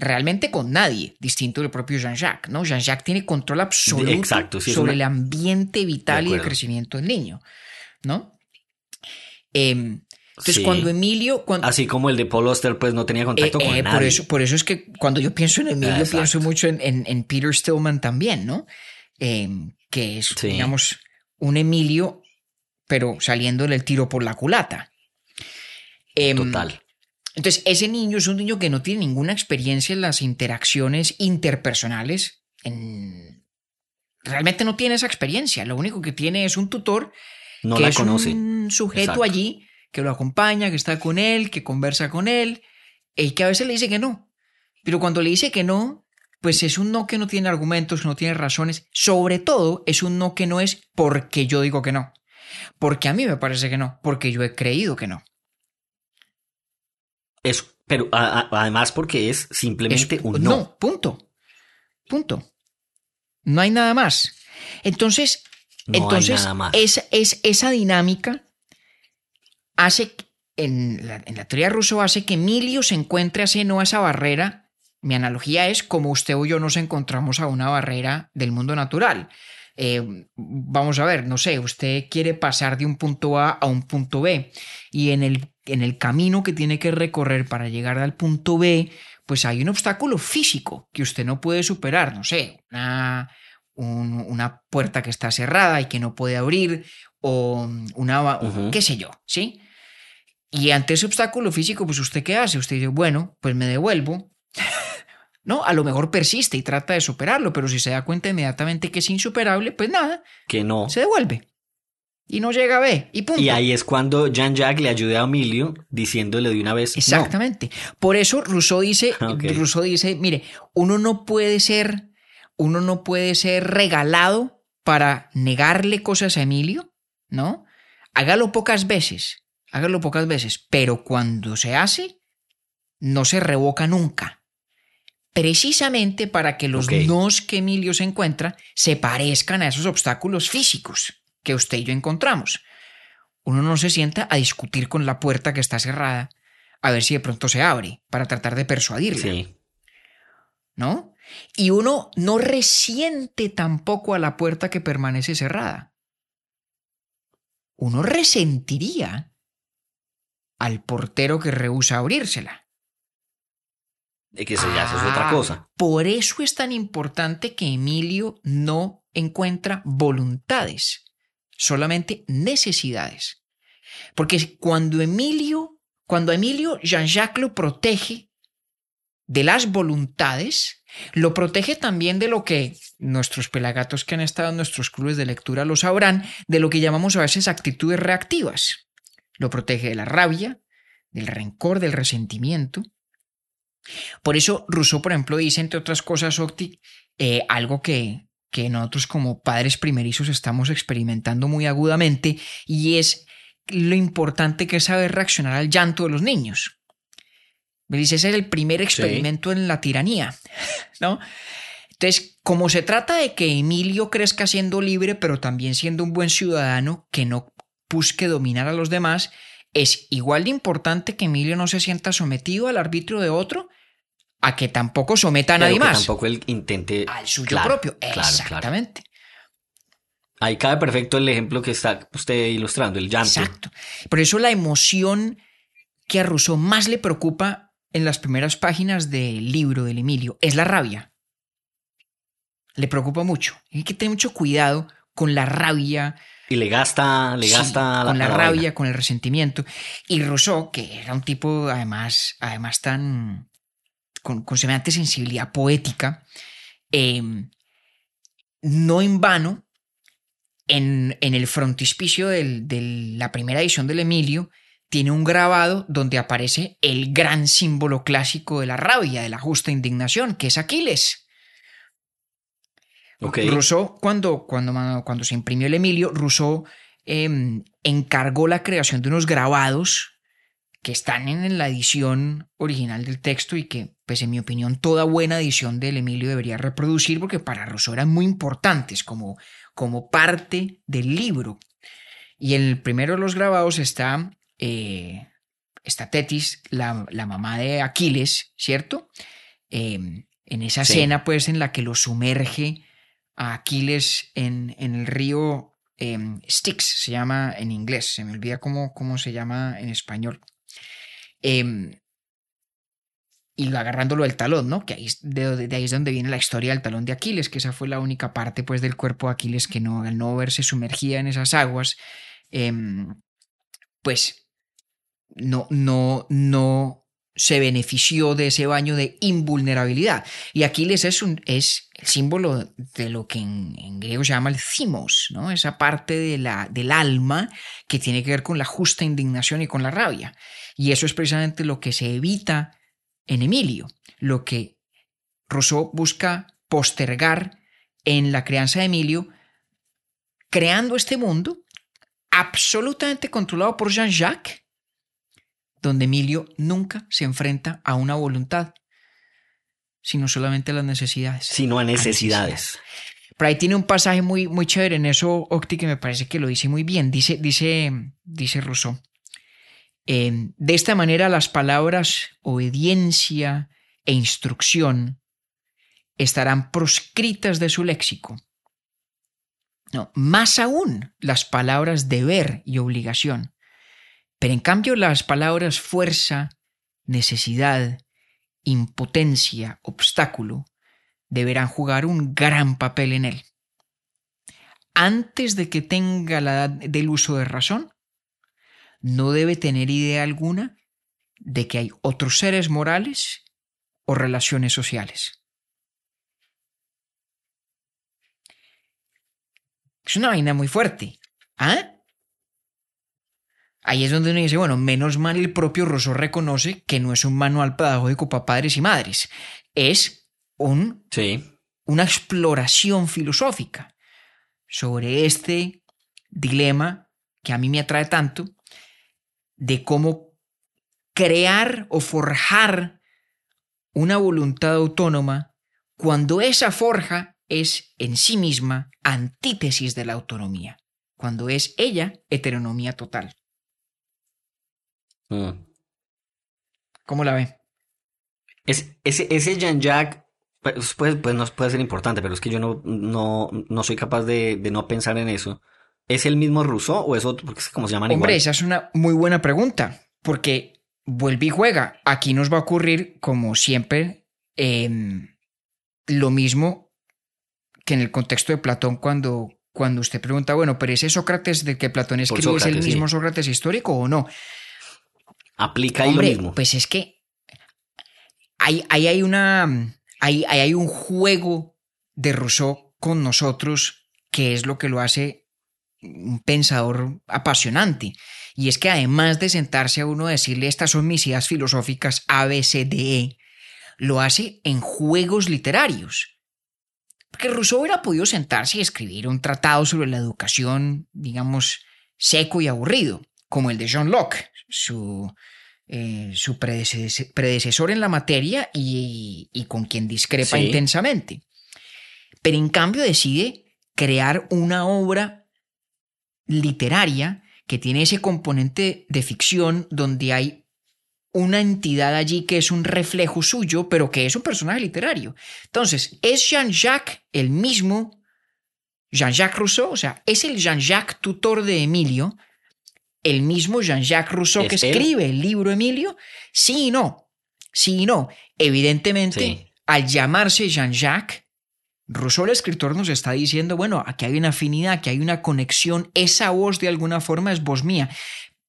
realmente con nadie, distinto del propio Jean-Jacques, ¿no? Jean-Jacques tiene control absoluto Exacto, sí, es sobre una- el ambiente vital y acuerdo. crecimiento del niño, ¿no? Em, entonces, Sí. cuando Emilio, cuando, Así como el de Paul Auster pues no tenía contacto eh, con eh, nadie. por, eso, por eso es que cuando yo pienso en Emilio, Exacto. pienso mucho en, en- en Peter Stillman también, ¿no? Eh, que es, Sí. digamos, un Emilio, pero saliéndole el tiro por la culata. Em, Total. Entonces, ese niño es un niño que no tiene ninguna experiencia en las interacciones interpersonales. En... Realmente no tiene esa experiencia. Lo único que tiene es un tutor No que la es conoce. un sujeto Exacto. allí que lo acompaña, que está con él, que conversa con él, y que a veces le dice que no. Pero cuando le dice que no, pues es un no que no tiene argumentos, que no tiene razones. Sobre todo, es un no que no es porque yo digo que no. Porque a mí me parece que no, porque yo he creído que no. Es, pero a- a- además porque es simplemente Es- un no. punto. Punto. No hay nada más. Entonces, No entonces nada más. Es, es, esa dinámica hace, en la, en la teoría ruso, hace que Emilio se encuentre así no a esa barrera. Mi analogía es como usted o yo nos encontramos a una barrera del mundo natural. Eh, vamos a ver, no sé, usted quiere pasar de un punto A a un punto B y en el, en el camino que tiene que recorrer para llegar al punto B, pues hay un obstáculo físico que usted no puede superar, no sé, una, un- una puerta que está cerrada y que no puede abrir o una, va- Ujú. qué sé yo, ¿sí? Y ante ese obstáculo físico, pues usted qué hace? Usted dice, bueno, pues me devuelvo. No, a lo mejor persiste y trata de superarlo, pero si se da cuenta inmediatamente que es insuperable, pues nada, Que no. se devuelve. Y no llega a B. Y punto. Y ahí es cuando Jean-Jacques le ayuda a Emilio diciéndole de una vez no. Exactamente. Por eso Rousseau dice, Ok. Rousseau dice, mire, uno no puede ser, uno no puede ser regalado para negarle cosas a Emilio, ¿no? Hágalo pocas veces, hágalo pocas veces, pero cuando se hace, no se revoca nunca. Precisamente para que los Ok. nos que Emilio se encuentra se parezcan a esos obstáculos físicos que usted y yo encontramos. Uno no se sienta a discutir con la puerta que está cerrada a ver si de pronto se abre para tratar de persuadirla, Sí. ¿no? Y uno no resiente tampoco a la puerta que permanece cerrada. Uno resentiría al portero que rehúsa abrírsela. Que eso ya eso es otra Ah, cosa. Por eso es tan importante que Emilio no encuentra voluntades, solamente necesidades. Porque cuando Emilio, cuando Emilio Jean-Jacques lo protege de las voluntades, lo protege también de lo que nuestros pelagatos que han estado en nuestros clubes de lectura lo sabrán, de lo que llamamos a veces actitudes reactivas. Lo protege de la rabia, del rencor, del resentimiento. Por eso Rousseau, por ejemplo, dice, entre otras cosas, Octi, eh, algo que, que nosotros como padres primerizos estamos experimentando muy agudamente, y es lo importante que es saber reaccionar al llanto de los niños. Me dice, ese es el primer experimento en la tiranía, ¿no? Entonces, como se trata de que Emilio crezca siendo libre, pero también siendo un buen ciudadano que no busque dominar a los demás, es igual de importante que Emilio no se sienta sometido al arbitrio de otro a que tampoco someta a Pero nadie que más. tampoco él intente. Al suyo Claro, propio. claro, claro. Exactamente. Ahí cabe perfecto el ejemplo que está usted ilustrando, el llanto. Exacto. Por eso la emoción que a Rousseau más le preocupa en las primeras páginas del libro del Emilio es la rabia. Le preocupa mucho. Hay que tener mucho cuidado con la rabia, Y le gasta, le Sí, gasta con la, rabia, vaina. con el resentimiento. Y Rousseau, que era un tipo además, además tan con, con semejante sensibilidad poética, eh, no en vano, en, en el frontispicio del- de la primera edición del Emilio, tiene un grabado donde aparece el gran símbolo clásico de la rabia, de la justa indignación, que es Aquiles. Ok. Rousseau, cuando, cuando, cuando se imprimió el Emilio, Rousseau eh, encargó la creación de unos grabados que están en la edición original del texto y que, pues en mi opinión, toda buena edición del Emilio debería reproducir porque para Rousseau eran muy importantes como, como parte del libro. Y en el primero de los grabados está, eh, está Tetis, la, la mamá de Aquiles, ¿cierto? Eh, en esa Sí. escena, pues, en la que lo sumerge a Aquiles en, el río eh, Styx, se llama en inglés, se me olvida cómo, cómo se llama en español. Eh, y lo agarrándolo del talón, ¿no? Que ahí, de, de ahí es donde viene la historia del talón de Aquiles, que esa fue la única parte pues del cuerpo de Aquiles que no, al no verse sumergida en esas aguas, eh, pues no, no, no se benefició de ese baño de invulnerabilidad. Y Aquiles es, un, el símbolo de lo que en, griego se llama el cimos, ¿no? esa parte de la, del alma que tiene que ver con la justa indignación y con la rabia. Y eso es precisamente lo que se evita en Emilio, lo que Rousseau busca postergar en la crianza de Emilio, creando este mundo absolutamente controlado por Jean-Jacques, donde Emilio nunca se enfrenta a una voluntad, sino solamente a las necesidades. Sino a necesidades. Pero ahí tiene un pasaje muy, muy chévere en eso, Octi, que me parece que lo dice muy bien. Dice, dice, dice Rousseau. Eh, de esta manera las palabras obediencia e instrucción estarán proscritas de su léxico. No, más aún las palabras deber y obligación. Pero en cambio las palabras fuerza, necesidad, impotencia, obstáculo, deberán jugar un gran papel en él. Antes de que tenga la edad del uso de razón, no debe tener idea alguna de que hay otros seres morales o relaciones sociales. Es una vaina muy fuerte. ¿Ah? Ahí es donde uno dice, bueno, menos mal el propio Rousseau reconoce que no es un manual pedagógico para padres y madres, es un, sí. una exploración filosófica sobre este dilema que a mí me atrae tanto de cómo crear o forjar una voluntad autónoma cuando esa forja es en sí misma antítesis de la autonomía, cuando es ella heteronomía total. Mm. ¿Cómo la ve? Es, ese, ese Jean-Jacques, pues, pues, pues no puede ser importante, pero es que yo no, no, no soy capaz de, de, no pensar en eso. ¿Es el mismo Rousseau o es otro? Porque es como se llaman Hombre, esa es una muy buena pregunta, porque vuelve y juega. Aquí nos va a ocurrir, como siempre, em, lo mismo que en el contexto de Platón cuando, cuando usted pregunta, bueno, pero ese Sócrates del que Platón escribe es el mismo Sócrates histórico o no? Aplica ahí lo mismo. Pues es que ahí, hay una. Ahí, hay un juego de Rousseau con nosotros que es lo que lo hace un pensador apasionante. Y es que además de sentarse a uno a decirle estas son mis ideas filosóficas A, B, C, D, E, lo hace en juegos literarios. Porque Rousseau hubiera podido sentarse y escribir un tratado sobre la educación, digamos, seco y aburrido, como el de John Locke, su, eh, su predecesor en la materia y, con quien discrepa intensamente. Pero en cambio decide crear una obra literaria que tiene ese componente de ficción donde hay una entidad allí que es un reflejo suyo, pero que es un personaje literario. Entonces, ¿es Jean-Jacques el mismo Jean-Jacques Rousseau? O sea, ¿es el Jean-Jacques tutor de Emilio? El mismo Jean-Jacques Rousseau que escribe el libro Emilio? Sí y no. Sí y no. Evidentemente, al llamarse Jean-Jacques, Rousseau, el escritor, nos está diciendo, bueno, aquí hay una afinidad, aquí hay una conexión, esa voz de alguna forma es voz mía,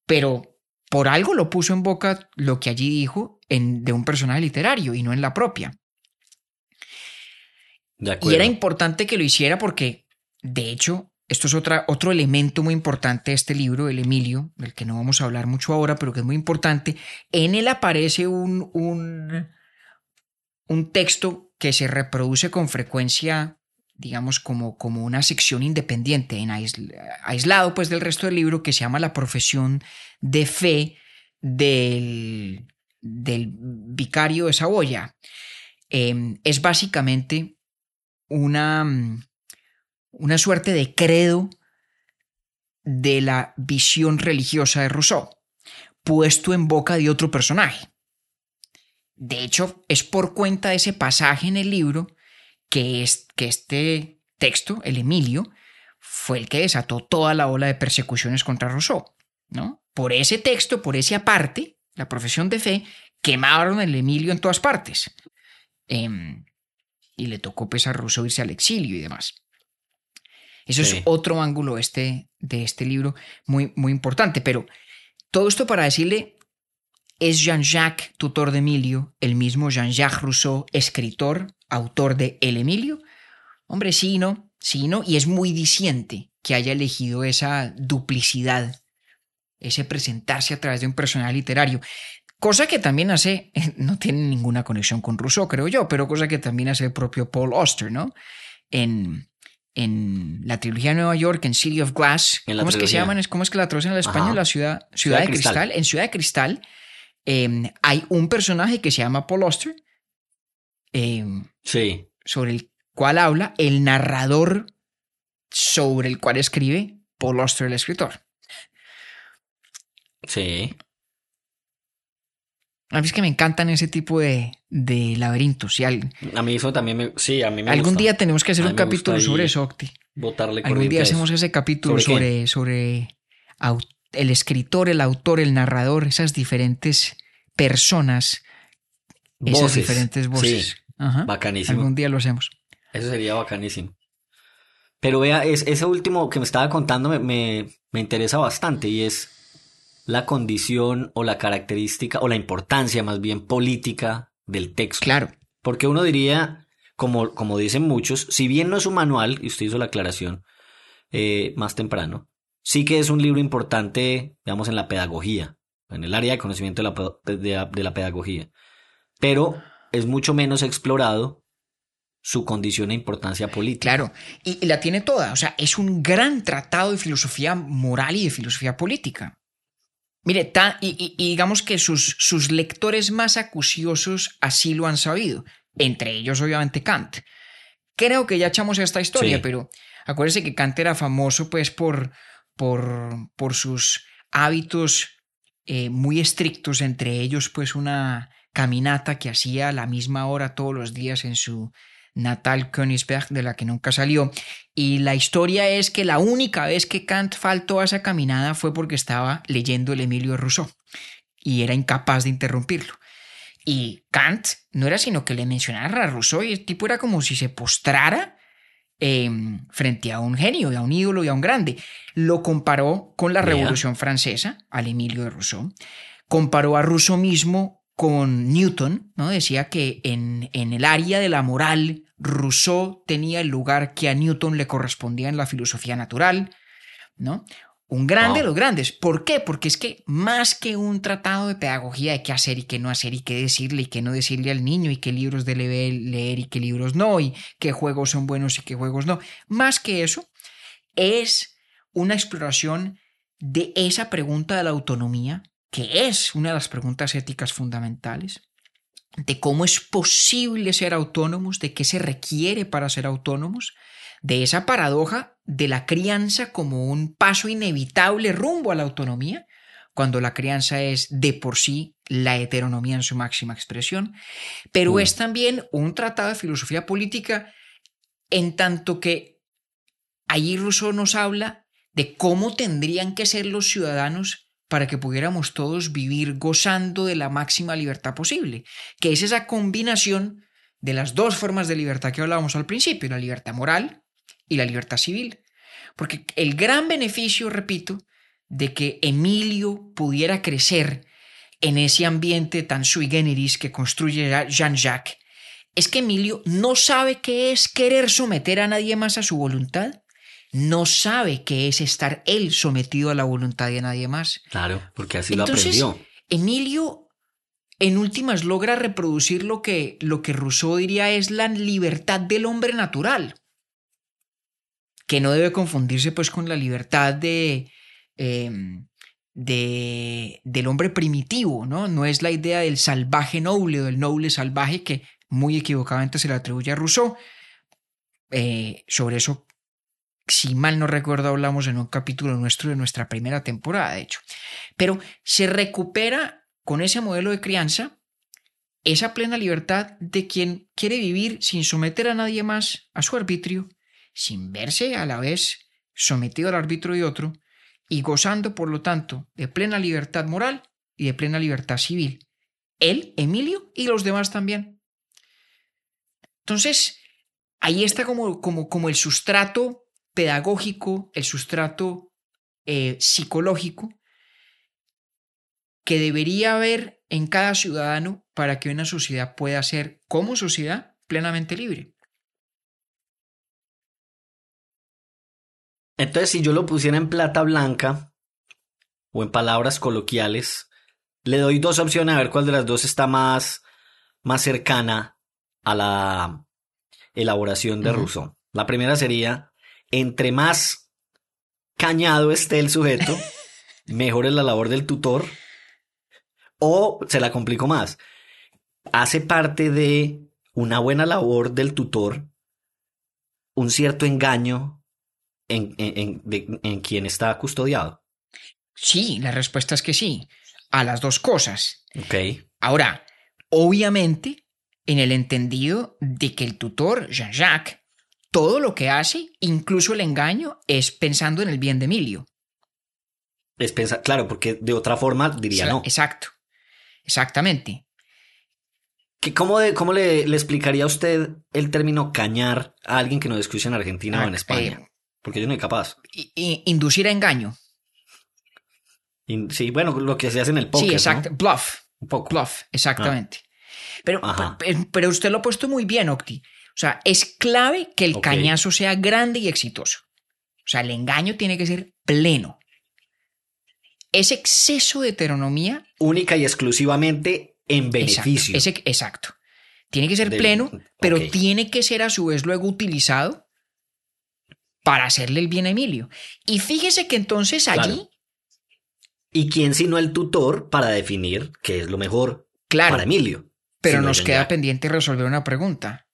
pero por algo lo puso en boca lo que allí dijo en, de un personaje literario y no en la propia. y era importante que lo hiciera porque, de hecho, esto es otra, otro elemento muy importante de este libro, el Emilio, del que no vamos a hablar mucho ahora, pero que es muy importante. En él aparece un, un, un texto que se reproduce con frecuencia, digamos, como, como una sección independiente, en aislado pues del resto del libro, que se llama La profesión de fe del, del vicario de Saboya. Em, es básicamente una una suerte de credo de la visión religiosa de Rousseau, puesto en boca de otro personaje. De hecho, es por cuenta de ese pasaje en el libro que, es, que este texto, el Emilio, fue el que desató toda la ola de persecuciones contra Rousseau. ¿no? Por ese texto, por ese aparte, la profesión de fe, quemaron el Emilio en todas partes. Em, y le tocó pues a Rousseau irse al exilio y demás. Eso es otro ángulo este, de este libro muy, muy importante. Pero todo esto para decirle ¿Es Jean-Jacques, tutor de Emilio, el mismo Jean-Jacques Rousseau, escritor, autor de El Emilio? Hombre, sí, ¿no? Sí, ¿no? Y es muy diciente que haya elegido esa duplicidad, ese presentarse a través de un personaje literario. Cosa que también hace, no tiene ninguna conexión con Rousseau, creo yo, pero cosa que también hace el propio Paul Auster, ¿no? En, en la trilogía de Nueva York, en City of Glass, ¿cómo es que se llaman? ¿Cómo es que la traducen al español? La ciudad, ciudad, de, cristal. En Ciudad de Cristal em, hay un personaje que se llama Paul Auster. Em, sí. Sobre el cual habla el narrador sobre el cual escribe Paul Auster, el escritor. Sí. A mí es que me encantan ese tipo de, de laberintos. Y A mí eso también me... Sí, a mí me Algún día tenemos que hacer un capítulo sobre eso, Octi. Botarle Algún día hacemos ese capítulo sobre, sobre, el escritor, el autor, el narrador, esas diferentes personas, esas diferentes voces. Bacanísimo. Algún día lo hacemos. Eso sería bacanísimo. Pero vea, es, ese último que me estaba contando me, me, interesa bastante y es la condición o la característica o la importancia más bien política del texto. Claro. Porque uno diría, como, como dicen muchos, si bien no es un manual, y usted hizo la aclaración eh, más temprano, sí que es un libro importante, digamos, en la pedagogía, en el área de conocimiento de la, de la pedagogía. Pero es mucho menos explorado su condición e importancia política. Claro, y, la tiene toda. O sea, es un gran tratado de filosofía moral y de filosofía política. Mire, y, digamos que sus, sus lectores más acuciosos así lo han sabido, entre ellos obviamente Kant. Creo que ya echamos esta historia, pero acuérdese que Kant era famoso pues por, por, por sus hábitos eh, muy estrictos, entre ellos pues una caminata que hacía a la misma hora todos los días en su natal Königsberg, de la que nunca salió. Y la historia es que la única vez que Kant faltó a esa caminada fue porque estaba leyendo el Emilio Rousseau y era incapaz de interrumpirlo. Y Kant no era sino que le mencionara a Rousseau y el tipo era como si se postrara em, frente a un genio, a un ídolo y a un grande. Lo comparó con la Revolución Francesa, al Emilio de Rousseau. Comparó a Rousseau mismo con Newton, ¿no? Decía que en, en, el área de la moral, Rousseau tenía el lugar que a Newton le correspondía en la filosofía natural, ¿no? Un grande de los grandes. ¿Por qué? Porque es que más que un tratado de pedagogía de qué hacer y qué no hacer y qué decirle y qué no decirle al niño y qué libros debe leer y qué libros no y qué juegos son buenos y qué juegos no, más que eso, es una exploración de esa pregunta de la autonomía que es una de las preguntas éticas fundamentales, de cómo es posible ser autónomos, de qué se requiere para ser autónomos, de esa paradoja de la crianza como un paso inevitable rumbo a la autonomía, cuando la crianza es de por sí la heteronomía en su máxima expresión, pero mm. es también un tratado de filosofía política en tanto que allí Rousseau nos habla de cómo tendrían que ser los ciudadanos para que pudiéramos todos vivir gozando de la máxima libertad posible, que es esa combinación de las dos formas de libertad que hablábamos al principio, la libertad moral y la libertad civil. Porque el gran beneficio, repito, de que Emilio pudiera crecer en ese ambiente tan sui generis que construye Jean-Jacques, es que Emilio no sabe qué es querer someter a nadie más a su voluntad no sabe qué es estar él sometido a la voluntad de nadie más. Claro, porque así lo aprendió. Emilio, en últimas, logra reproducir lo que, lo que Rousseau diría es la libertad del hombre natural, que no debe confundirse pues con la libertad de, em, de, del hombre primitivo, ¿no? No es la idea del salvaje noble o del noble salvaje que muy equivocadamente se le atribuye a Rousseau. Eh, sobre eso si mal no recuerdo, hablamos en un capítulo nuestro de nuestra primera temporada, de hecho. Pero se recupera con ese modelo de crianza esa plena libertad de quien quiere vivir sin someter a nadie más a su arbitrio, sin verse a la vez sometido al arbitrio de otro, y gozando, por lo tanto, de plena libertad moral y de plena libertad civil. Él, Emilio y los demás también. Entonces, ahí está como, como, como el sustrato pedagógico, el sustrato eh, psicológico que debería haber en cada ciudadano para que una sociedad pueda ser, como sociedad, plenamente libre. Entonces, si yo lo pusiera en plata blanca o en palabras coloquiales, le doy dos opciones a ver cuál de las dos está más, más cercana a la elaboración de Rousseau. La primera sería, entre más cañado esté el sujeto, mejor es la labor del tutor. O se la complico más. Hace parte de una buena labor del tutor un cierto engaño en, en, quien está custodiado. Sí, la respuesta es que sí. A las dos cosas. Ok. Ahora, obviamente, en el entendido de que el tutor, Jean-Jacques, todo lo que hace, incluso el engaño, es pensando en el bien de Emilio. Es pensar, claro, porque de otra forma diría no. Exacto, exactamente. ¿Qué, ¿Cómo, cómo le, explicaría a usted el término cañar a alguien que no escucha en Argentina o en ah, España? Eh, porque yo no soy capaz. inducir a engaño. sí, bueno, lo que se hace en el póker. Sí, exacto. Bluff. Un poco. Bluff, exactamente. Ah. Pero, pero usted lo ha puesto muy bien, Octi. O sea, es clave que el cañazo sea grande y exitoso. O sea, el engaño tiene que ser pleno. Ese exceso de heteronomía. Única y exclusivamente en beneficio. Exacto. exacto. Tiene que ser pleno, pero tiene que ser a su vez luego utilizado para hacerle el bien a Emilio. Y fíjese que entonces allí. ¿Y quién sino el tutor para definir qué es lo mejor para Emilio? Pero nos queda pendiente resolver una pregunta.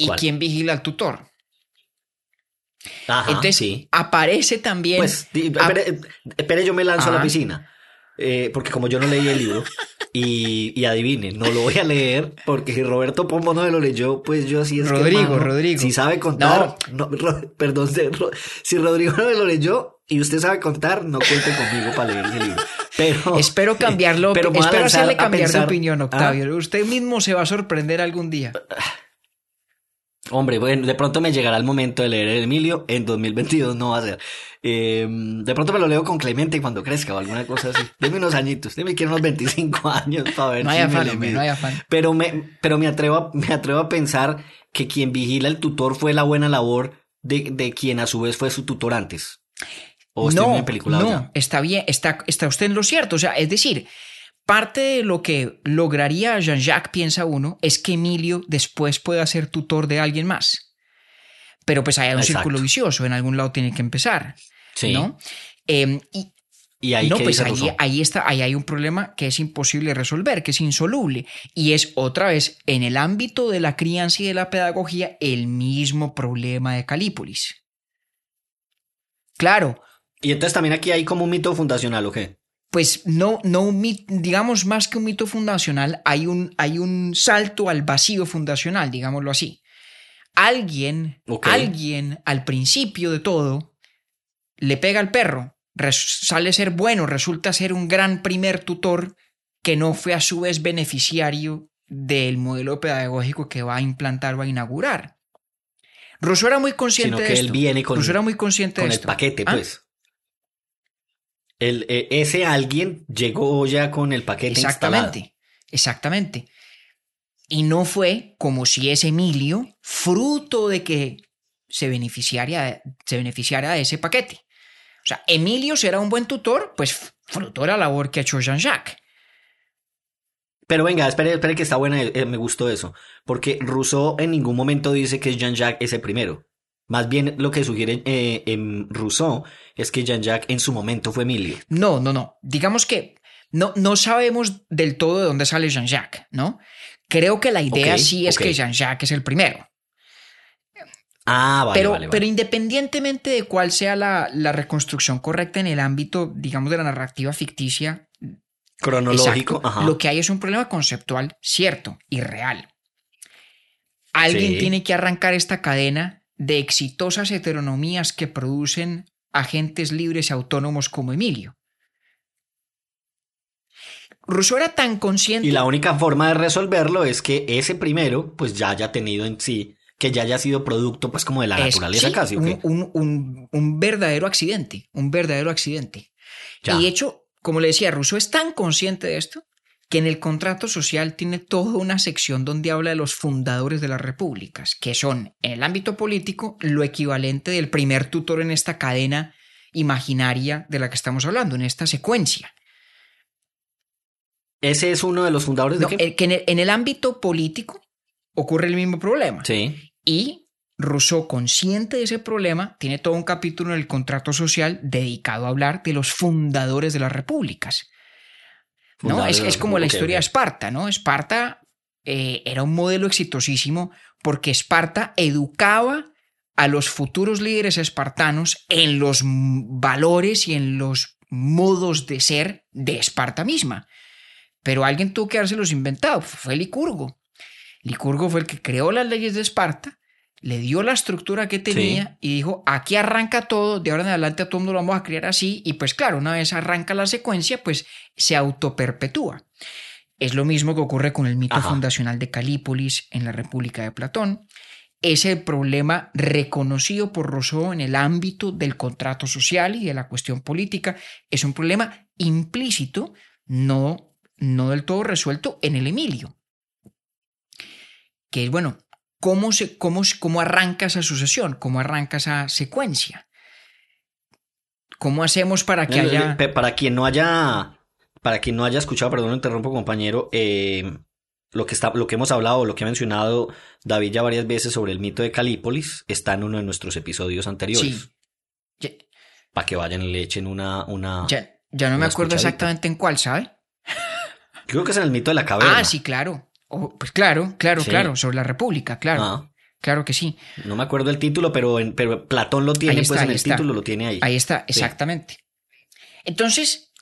¿Y quién vigila al tutor? Ajá, Entonces aparece también. Pues, espere, yo me lanzo a la piscina. Eh, porque como yo no leí el libro, y, y, adivine, no lo voy a leer, porque si Roberto Pombo no me lo leyó, pues yo así es Rodrigo, Rodrigo. Si sabe contar, perdón, si Rodrigo no me lo leyó y usted sabe contar, no cuente conmigo para leer ese libro. Pero, espero cambiarlo, pero espero hacerle cambiar de opinión, Octavio. ¿ah? Usted mismo se va a sorprender algún día. Hombre, bueno, de pronto me llegará el momento de leer el Emilio, en 2022 no va a ser. Em, de pronto me lo leo con Clemente cuando crezca o alguna cosa así. Deme unos añitos, deme quiero unos 25 años para ver no hay afán, no hay afán. Pero me, pero me atrevo, a, me atrevo a pensar que quien vigila el tutor fue la buena labor de, de quien a su vez fue su tutor antes. ¿O no, no, está bien, está, está usted en lo cierto. O sea, es decir, Parte de lo que lograría Jean-Jacques, piensa uno, es que Emilio después pueda ser tutor de alguien más. Pero pues hay un círculo vicioso, en algún lado tiene que empezar. Sí. ¿no? Em, y, ahí, no, pues ahí, está, ahí hay un problema que es imposible resolver, que es insoluble. Y es otra vez, en el ámbito de la crianza y de la pedagogía, el mismo problema de Calípolis. Claro. Y entonces también aquí hay como un mito fundacional, ¿o qué? Pues no, no digamos más que un mito fundacional, hay un, hay un salto al vacío fundacional, digámoslo así. Alguien, alguien al principio de todo le pega al perro, sale ser bueno, resulta ser un gran primer tutor que no fue a su vez beneficiario del modelo pedagógico que va a implantar o a inaugurar. Rousseau era muy consciente de esto. viene con, era muy consciente el paquete, ¿Ah? El, eh, ese alguien llegó ya con el paquete exactamente, Exactamente. Y no fue como si es Emilio fruto de que se beneficiara, se beneficiara de ese paquete. O sea, Emilio será un buen tutor, pues fruto de la labor que ha hecho Jean-Jacques. Pero venga, espere, espere que está buena, eh, me gustó eso. Porque Rousseau en ningún momento dice que Jean-Jacques es el primero. Más bien lo que sugiere eh, en Rousseau es que Jean-Jacques en su momento fue Emilio. No, no, no. Digamos que no, no sabemos del todo de dónde sale Jean-Jacques, ¿no? Creo que la idea sí es que Jean-Jacques es el primero. Ah, vale, pero, vale, pero independientemente de cuál sea la, reconstrucción correcta en el ámbito, digamos, de la narrativa ficticia. Cronológico. Lo que hay es un problema conceptual cierto y real. Alguien tiene que arrancar esta cadena de exitosas heteronomías que producen agentes libres y autónomos como Emilio. Rousseau era tan consciente. Y la única forma de resolverlo es que ese primero, pues ya haya tenido en sí, que ya haya sido producto, pues como de la naturaleza casi. Un, verdadero accidente, un verdadero accidente. Y de hecho, como le decía, Rousseau es tan consciente de esto que en el contrato social tiene toda una sección donde habla de los fundadores de las repúblicas, que son, en el ámbito político, lo equivalente del primer tutor en esta cadena imaginaria de la que estamos hablando, en esta secuencia. ¿Ese es uno de los fundadores de qué? que en el, en el ámbito político ocurre el mismo problema. Sí. Y Rousseau, consciente de ese problema, tiene todo un capítulo en el contrato social dedicado a hablar de los fundadores de las repúblicas. ¿No? Es, es como la historia de. Esparta, ¿no? Esparta eh, era un modelo exitosísimo porque Esparta educaba a los futuros líderes espartanos en los valores y en los modos de ser de Esparta misma. Pero alguien tuvo que dárselos inventado, fue Licurgo. Licurgo fue el que creó las leyes de Esparta, le dio la estructura que tenía y dijo, aquí arranca todo, de ahora en adelante a todo el mundo lo vamos a crear así, y pues claro, una vez arranca la secuencia, pues se autoperpetúa. Es lo mismo que ocurre con el mito Ajá. fundacional de Calípolis en la República de Platón. Es el problema reconocido por Rousseau en el ámbito del contrato social y de la cuestión política. Es un problema implícito, no, no del todo resuelto en el Emilio. Que es, bueno, ¿cómo, se, cómo, cómo arranca esa sucesión? ¿Cómo arranca esa secuencia? ¿Cómo hacemos para que Eh, haya... pe- Para quien no haya, para quien no haya escuchado, perdón, interrumpo, compañero, eh, lo que está, lo que hemos hablado, lo que ha mencionado David ya varias veces sobre el mito de Calípolis, está en uno de nuestros episodios anteriores. Sí. Para que vayan y le echen una, una. ya- ya no me acuerdo escuchadita. exactamente en cuál, ¿sabe? Creo que es en el mito de la caverna. Ah, sí, claro. Oh, pues claro, claro, Sí. claro, sobre la República, claro. Ah, Claro que sí. no me acuerdo el título, pero, en, pero Platón lo tiene, está, pues en el está. título lo tiene ahí. Ahí está, exactamente. Entonces,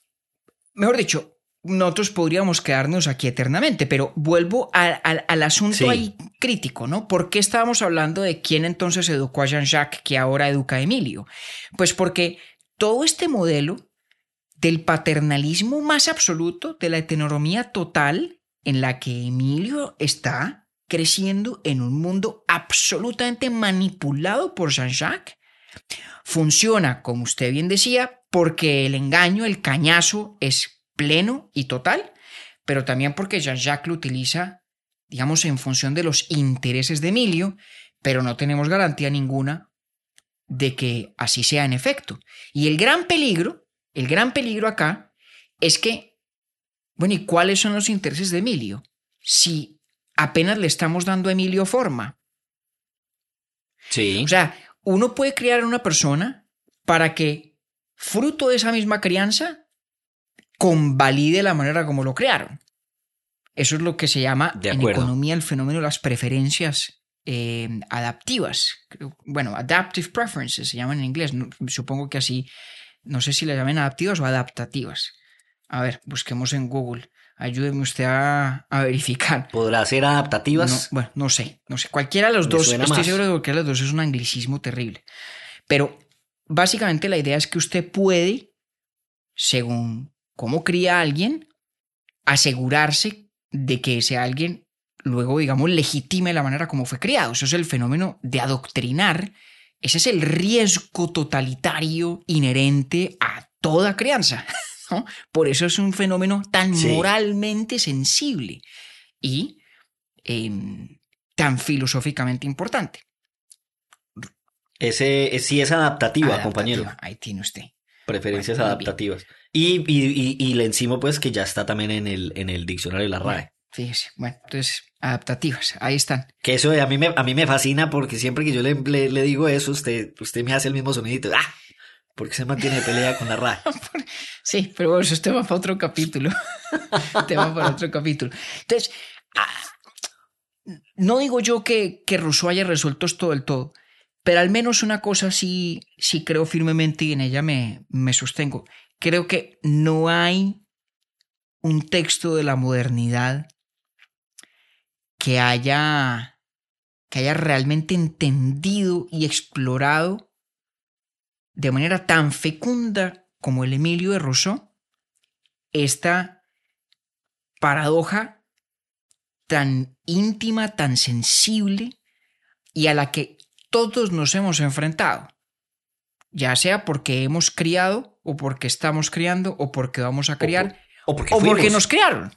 mejor dicho, nosotros podríamos quedarnos aquí eternamente, pero vuelvo al- asunto Sí. ahí crítico, ¿no? ¿Por qué estábamos hablando de quién entonces educó a Jean-Jacques que ahora educa a Emilio? Pues porque todo este modelo del paternalismo más absoluto, de la heteronomía total en la que Emilio está creciendo en un mundo absolutamente manipulado por Jean-Jacques, funciona, como usted bien decía, porque el engaño, el cañazo es pleno y total, pero también porque Jean-Jacques lo utiliza, digamos, en función de los intereses de Emilio, pero no tenemos garantía ninguna de que así sea en efecto. Y el gran peligro, el gran peligro acá es que, bueno, ¿y cuáles son los intereses de Emilio? Si apenas le estamos dando a Emilio forma. Sí. O sea, uno puede criar a una persona para que, fruto de esa misma crianza, convalide la manera como lo crearon. Eso es lo que se llama De en economía el fenómeno de las preferencias eh, adaptivas. Bueno, adaptive preferences se llaman en inglés. Supongo que así, no sé si le llaman adaptivas o adaptativas. A ver, busquemos en Google. Ayúdeme usted a, a verificar. ¿Podrá ser No, adaptativas? bueno, no sé, no sé. Cualquiera de los Me dos, estoy más. seguro de que cualquiera de los dos es un anglicismo terrible. Pero básicamente la idea es que usted puede, según cómo cría a alguien, asegurarse de que ese alguien luego, digamos, legitime la manera como fue criado. Eso es el fenómeno de adoctrinar. Ese es el riesgo totalitario inherente a toda crianza. ¿no? Por eso es un fenómeno tan Sí. moralmente sensible y em, tan filosóficamente importante. Ese eh, sí es adaptativa, Adaptativa. compañero. Ahí tiene usted. Preferencias Bueno, adaptativas. Y, y, y, y le encimo, pues, que ya está también en el, en el diccionario de la RAE. Fíjese. Bueno, entonces, adaptativas. Ahí están. Que eso a mí me, a mí me fascina porque siempre que yo le, le, le digo eso, usted, usted me hace el mismo sonidito. ¡Ah! Porque se mantiene pelea con la RAE. Sí, pero bueno, eso es tema para otro capítulo. tema para otro capítulo. Entonces, ah, no digo yo que, que Rousseau haya resuelto esto del todo, pero al menos una cosa sí, sí creo firmemente y en ella me, me sostengo. Creo que no hay un texto de la modernidad que haya, que haya realmente entendido y explorado de manera tan fecunda como el Emilio de Rousseau esta paradoja tan íntima, tan sensible y a la que todos nos hemos enfrentado, ya sea porque hemos criado o porque estamos criando o porque vamos a criar O porque, o porque fuimos. nos criaron.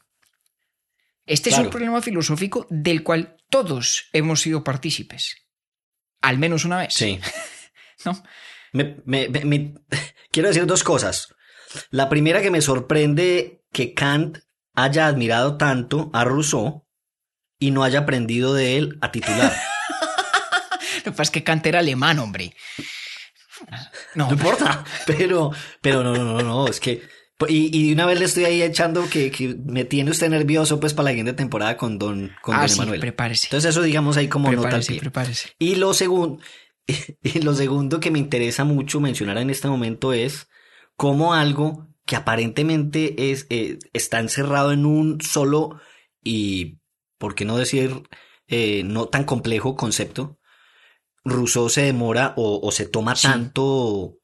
Este es un problema filosófico del cual todos hemos sido partícipes. Al menos una vez. Sí. ¿No? Quiero decir dos cosas. La primera que me sorprende que Kant haya admirado tanto a Rousseau y no haya aprendido de él a titular. Lo que pasa es que Kant era alemán, hombre. No, no importa, pero, pero no, no, no, no, es que y, y, una vez le estoy ahí echando que, que, me tiene usted nervioso pues para la siguiente temporada con Don, con ah, don sí, Emanuel. prepárese. Entonces eso digamos ahí como prepárese, nota al pie. Prepárese. Y lo segundo, y lo segundo que me interesa mucho mencionar en este momento es cómo algo que aparentemente es, eh, está encerrado en un solo y, por qué no decir, eh, no tan complejo concepto, Rousseau se demora o, o se toma Sí. tanto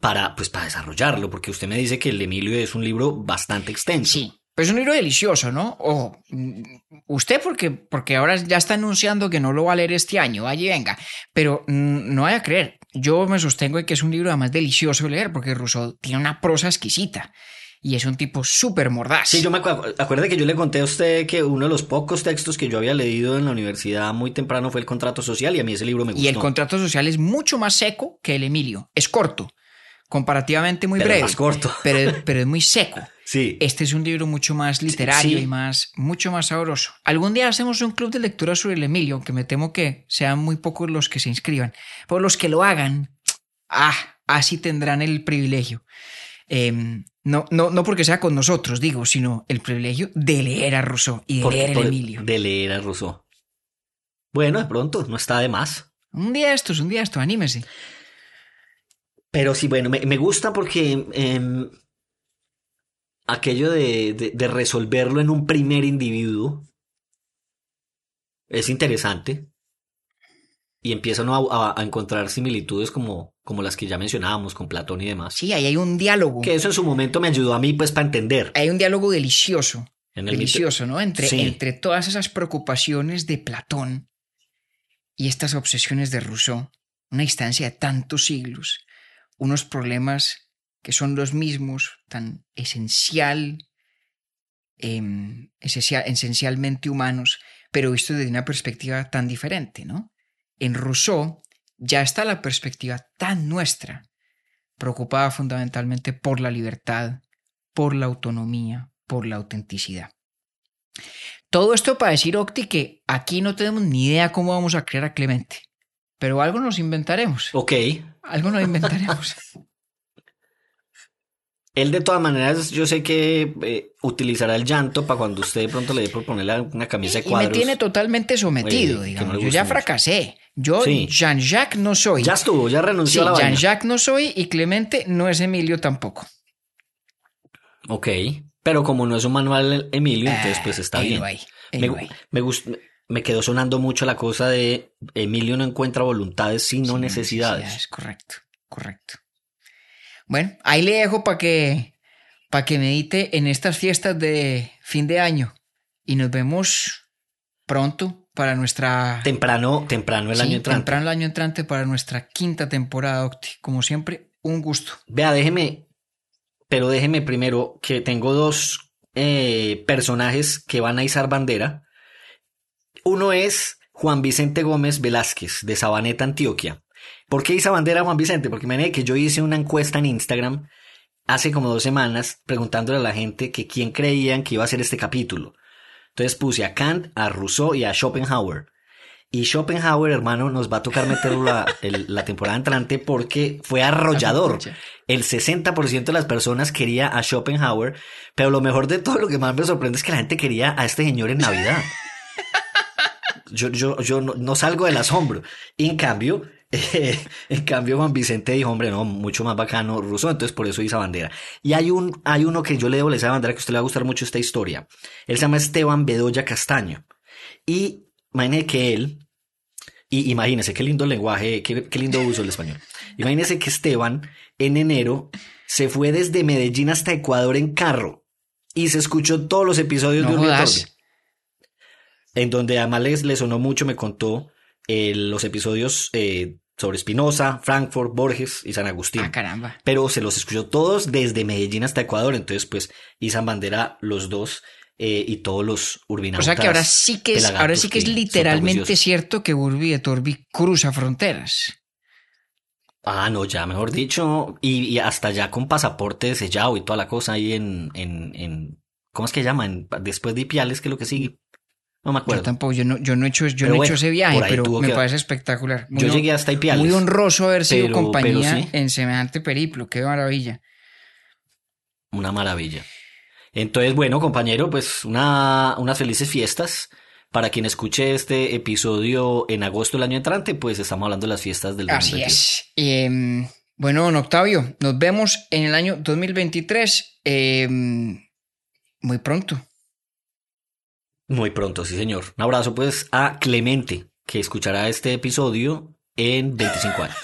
para, pues, para desarrollarlo, porque usted me dice que el Emilio es un libro bastante extenso. Sí, pero es un libro delicioso, ¿no? Ojo, mm, usted porque, porque ahora ya está anunciando que no lo va a leer este año, vaya y venga, pero mm, no vaya a creer, yo me sostengo de que es un libro además delicioso de leer, porque Rousseau tiene una prosa exquisita y es un tipo súper mordaz. Sí, yo me acuerdo, acuerde que yo le conté a usted que uno de los pocos textos que yo había leído en la universidad muy temprano fue el contrato social y a mí ese libro me gustó. Y el contrato social es mucho más seco que el Emilio, es corto, comparativamente muy Pero breve, más corto. pero, pero es muy seco. Sí. Este es un libro mucho más literario sí. y más, mucho más sabroso. Algún día hacemos un club de lectura sobre el Emilio, aunque me temo que sean muy pocos los que se inscriban. Por los que lo hagan, ah, así tendrán el privilegio. Eh, no, no, no porque sea con nosotros, digo, sino el privilegio de leer a Rousseau y de Porque- leer el Emilio. De leer a Rousseau. Bueno, de pronto, no está de más. Un día estos, un día esto, anímese. Pero sí, bueno, me, me gusta porque em, aquello de, de- de resolverlo en un primer individuo es interesante. Y empieza uno a, a- a encontrar similitudes como, como las que ya mencionábamos con Platón y demás. Sí, ahí hay un diálogo. Que eso en su momento me ayudó a mí pues para entender. Hay un diálogo delicioso. En el delicioso, ¿no? Entre, Sí. entre todas esas preocupaciones de Platón y estas obsesiones de Rousseau, una distancia de tantos siglos, unos problemas que son los mismos, tan esencial, em, esencial- esencialmente humanos, pero visto desde una perspectiva tan diferente, ¿no? En Rousseau ya está la perspectiva tan nuestra, preocupada fundamentalmente por la libertad, por la autonomía, por la autenticidad. Todo esto para decir, Octi, que aquí no tenemos ni idea cómo vamos a crear a Clemente, pero algo nos inventaremos. Ok. Algo nos inventaremos. Él de todas maneras, yo sé que eh, utilizará el llanto para cuando usted de pronto le dé por ponerle una camisa de y me cuadros. tiene totalmente sometido, Oye, digamos. no Yo gusta ya mucho. fracasé. Yo Sí. Jean-Jacques no soy. Ya estuvo, ya renunció Sí, a la. Jean-Jacques no soy y Clemente no es Emilio tampoco. Ok. Pero como no es un manual Emilio, entonces pues está bien. Anyway, Me, anyway. me, gust- me quedó sonando mucho la cosa de Emilio no encuentra voluntades sino Sí, necesidades. Correcto, correcto. Bueno, ahí le dejo para que, para que medite en estas fiestas de fin de año. Y nos vemos pronto para nuestra... Temprano, temprano el Sí, año entrante. temprano el año entrante para nuestra quinta temporada, Octi. Como siempre, un gusto. Vea, déjeme, pero déjeme primero que tengo dos eh, personajes que van a izar bandera. Uno es Juan Vicente Gómez Velázquez, de Sabaneta, Antioquia. ¿Por qué hizo bandera Juan Vicente? Porque me que yo hice una encuesta en Instagram hace como dos semanas preguntándole a la gente que quién creían que iba a ser este capítulo. Entonces puse a Kant, a Rousseau y a Schopenhauer. Y Schopenhauer, hermano, nos va a tocar meterlo la, el- la temporada entrante porque fue arrollador. El 60% de las personas quería a Schopenhauer, pero lo mejor de todo, lo que más me sorprende es que la gente quería a este señor en Navidad. Yo, yo, yo no, no salgo del asombro. Y en cambio, eh, en cambio Juan Vicente dijo, hombre, no, mucho más bacano ruso, entonces por eso hizo bandera. Y hay un, hay uno que yo le debo esa bandera que a usted le va a gustar mucho esta historia. Él se llama Esteban Bedoya Castaño. Y imagínese que él, y imagínese qué lindo lenguaje, qué, qué lindo uso el español. Imagínese que Esteban en enero se fue desde Medellín hasta Ecuador en carro y se escuchó todos los episodios No de. Orbi. En donde además les, le sonó mucho, me contó eh, los episodios eh, sobre Spinoza, Frankfurt, Borges y San Agustín. Ah, caramba. Pero se los escuchó todos desde Medellín hasta Ecuador, entonces pues izan bandera los dos eh, y todos los urbinautas. O sea que ahora sí que es, ahora sí que es literalmente cierto que Urbi et Orbi cruza fronteras. Ah, no, ya mejor dicho, y, hasta ya con pasaporte sellado y toda la cosa ahí en, en, en ¿cómo es que llaman? Después de Ipiales, que es lo que sigue. No me acuerdo. Yo tampoco, yo no, yo no he hecho, yo no he hecho ese viaje, pero me parece espectacular. yo llegué hasta Ipiales. Muy honroso haber sido compañía en semejante periplo, qué maravilla. Una maravilla. Entonces, bueno, compañero, pues una, unas felices fiestas. Para quien escuche este episodio en agosto del año entrante, pues estamos hablando de las fiestas del 2023. Así es. Em, bueno, don Octavio, nos vemos en el año 2023 em, muy pronto. Muy pronto, sí, señor. Un abrazo, pues, a Clemente, que escuchará este episodio en 25 años.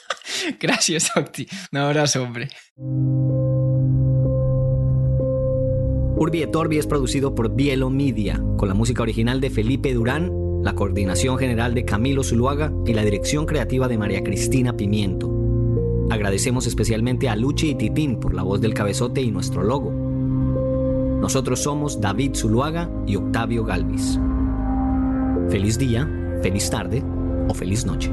Gracias, Octi. Un abrazo, hombre. Urbi et Orbi es producido por Bielo Media, con la música original de Felipe Durán, la coordinación general de Camilo Zuluaga y la dirección creativa de María Cristina Pimiento. Agradecemos especialmente a Luchi y Titín por la voz del cabezote y nuestro logo. Nosotros somos David Zuluaga y Octavio Galvis. Feliz día, feliz tarde o feliz noche.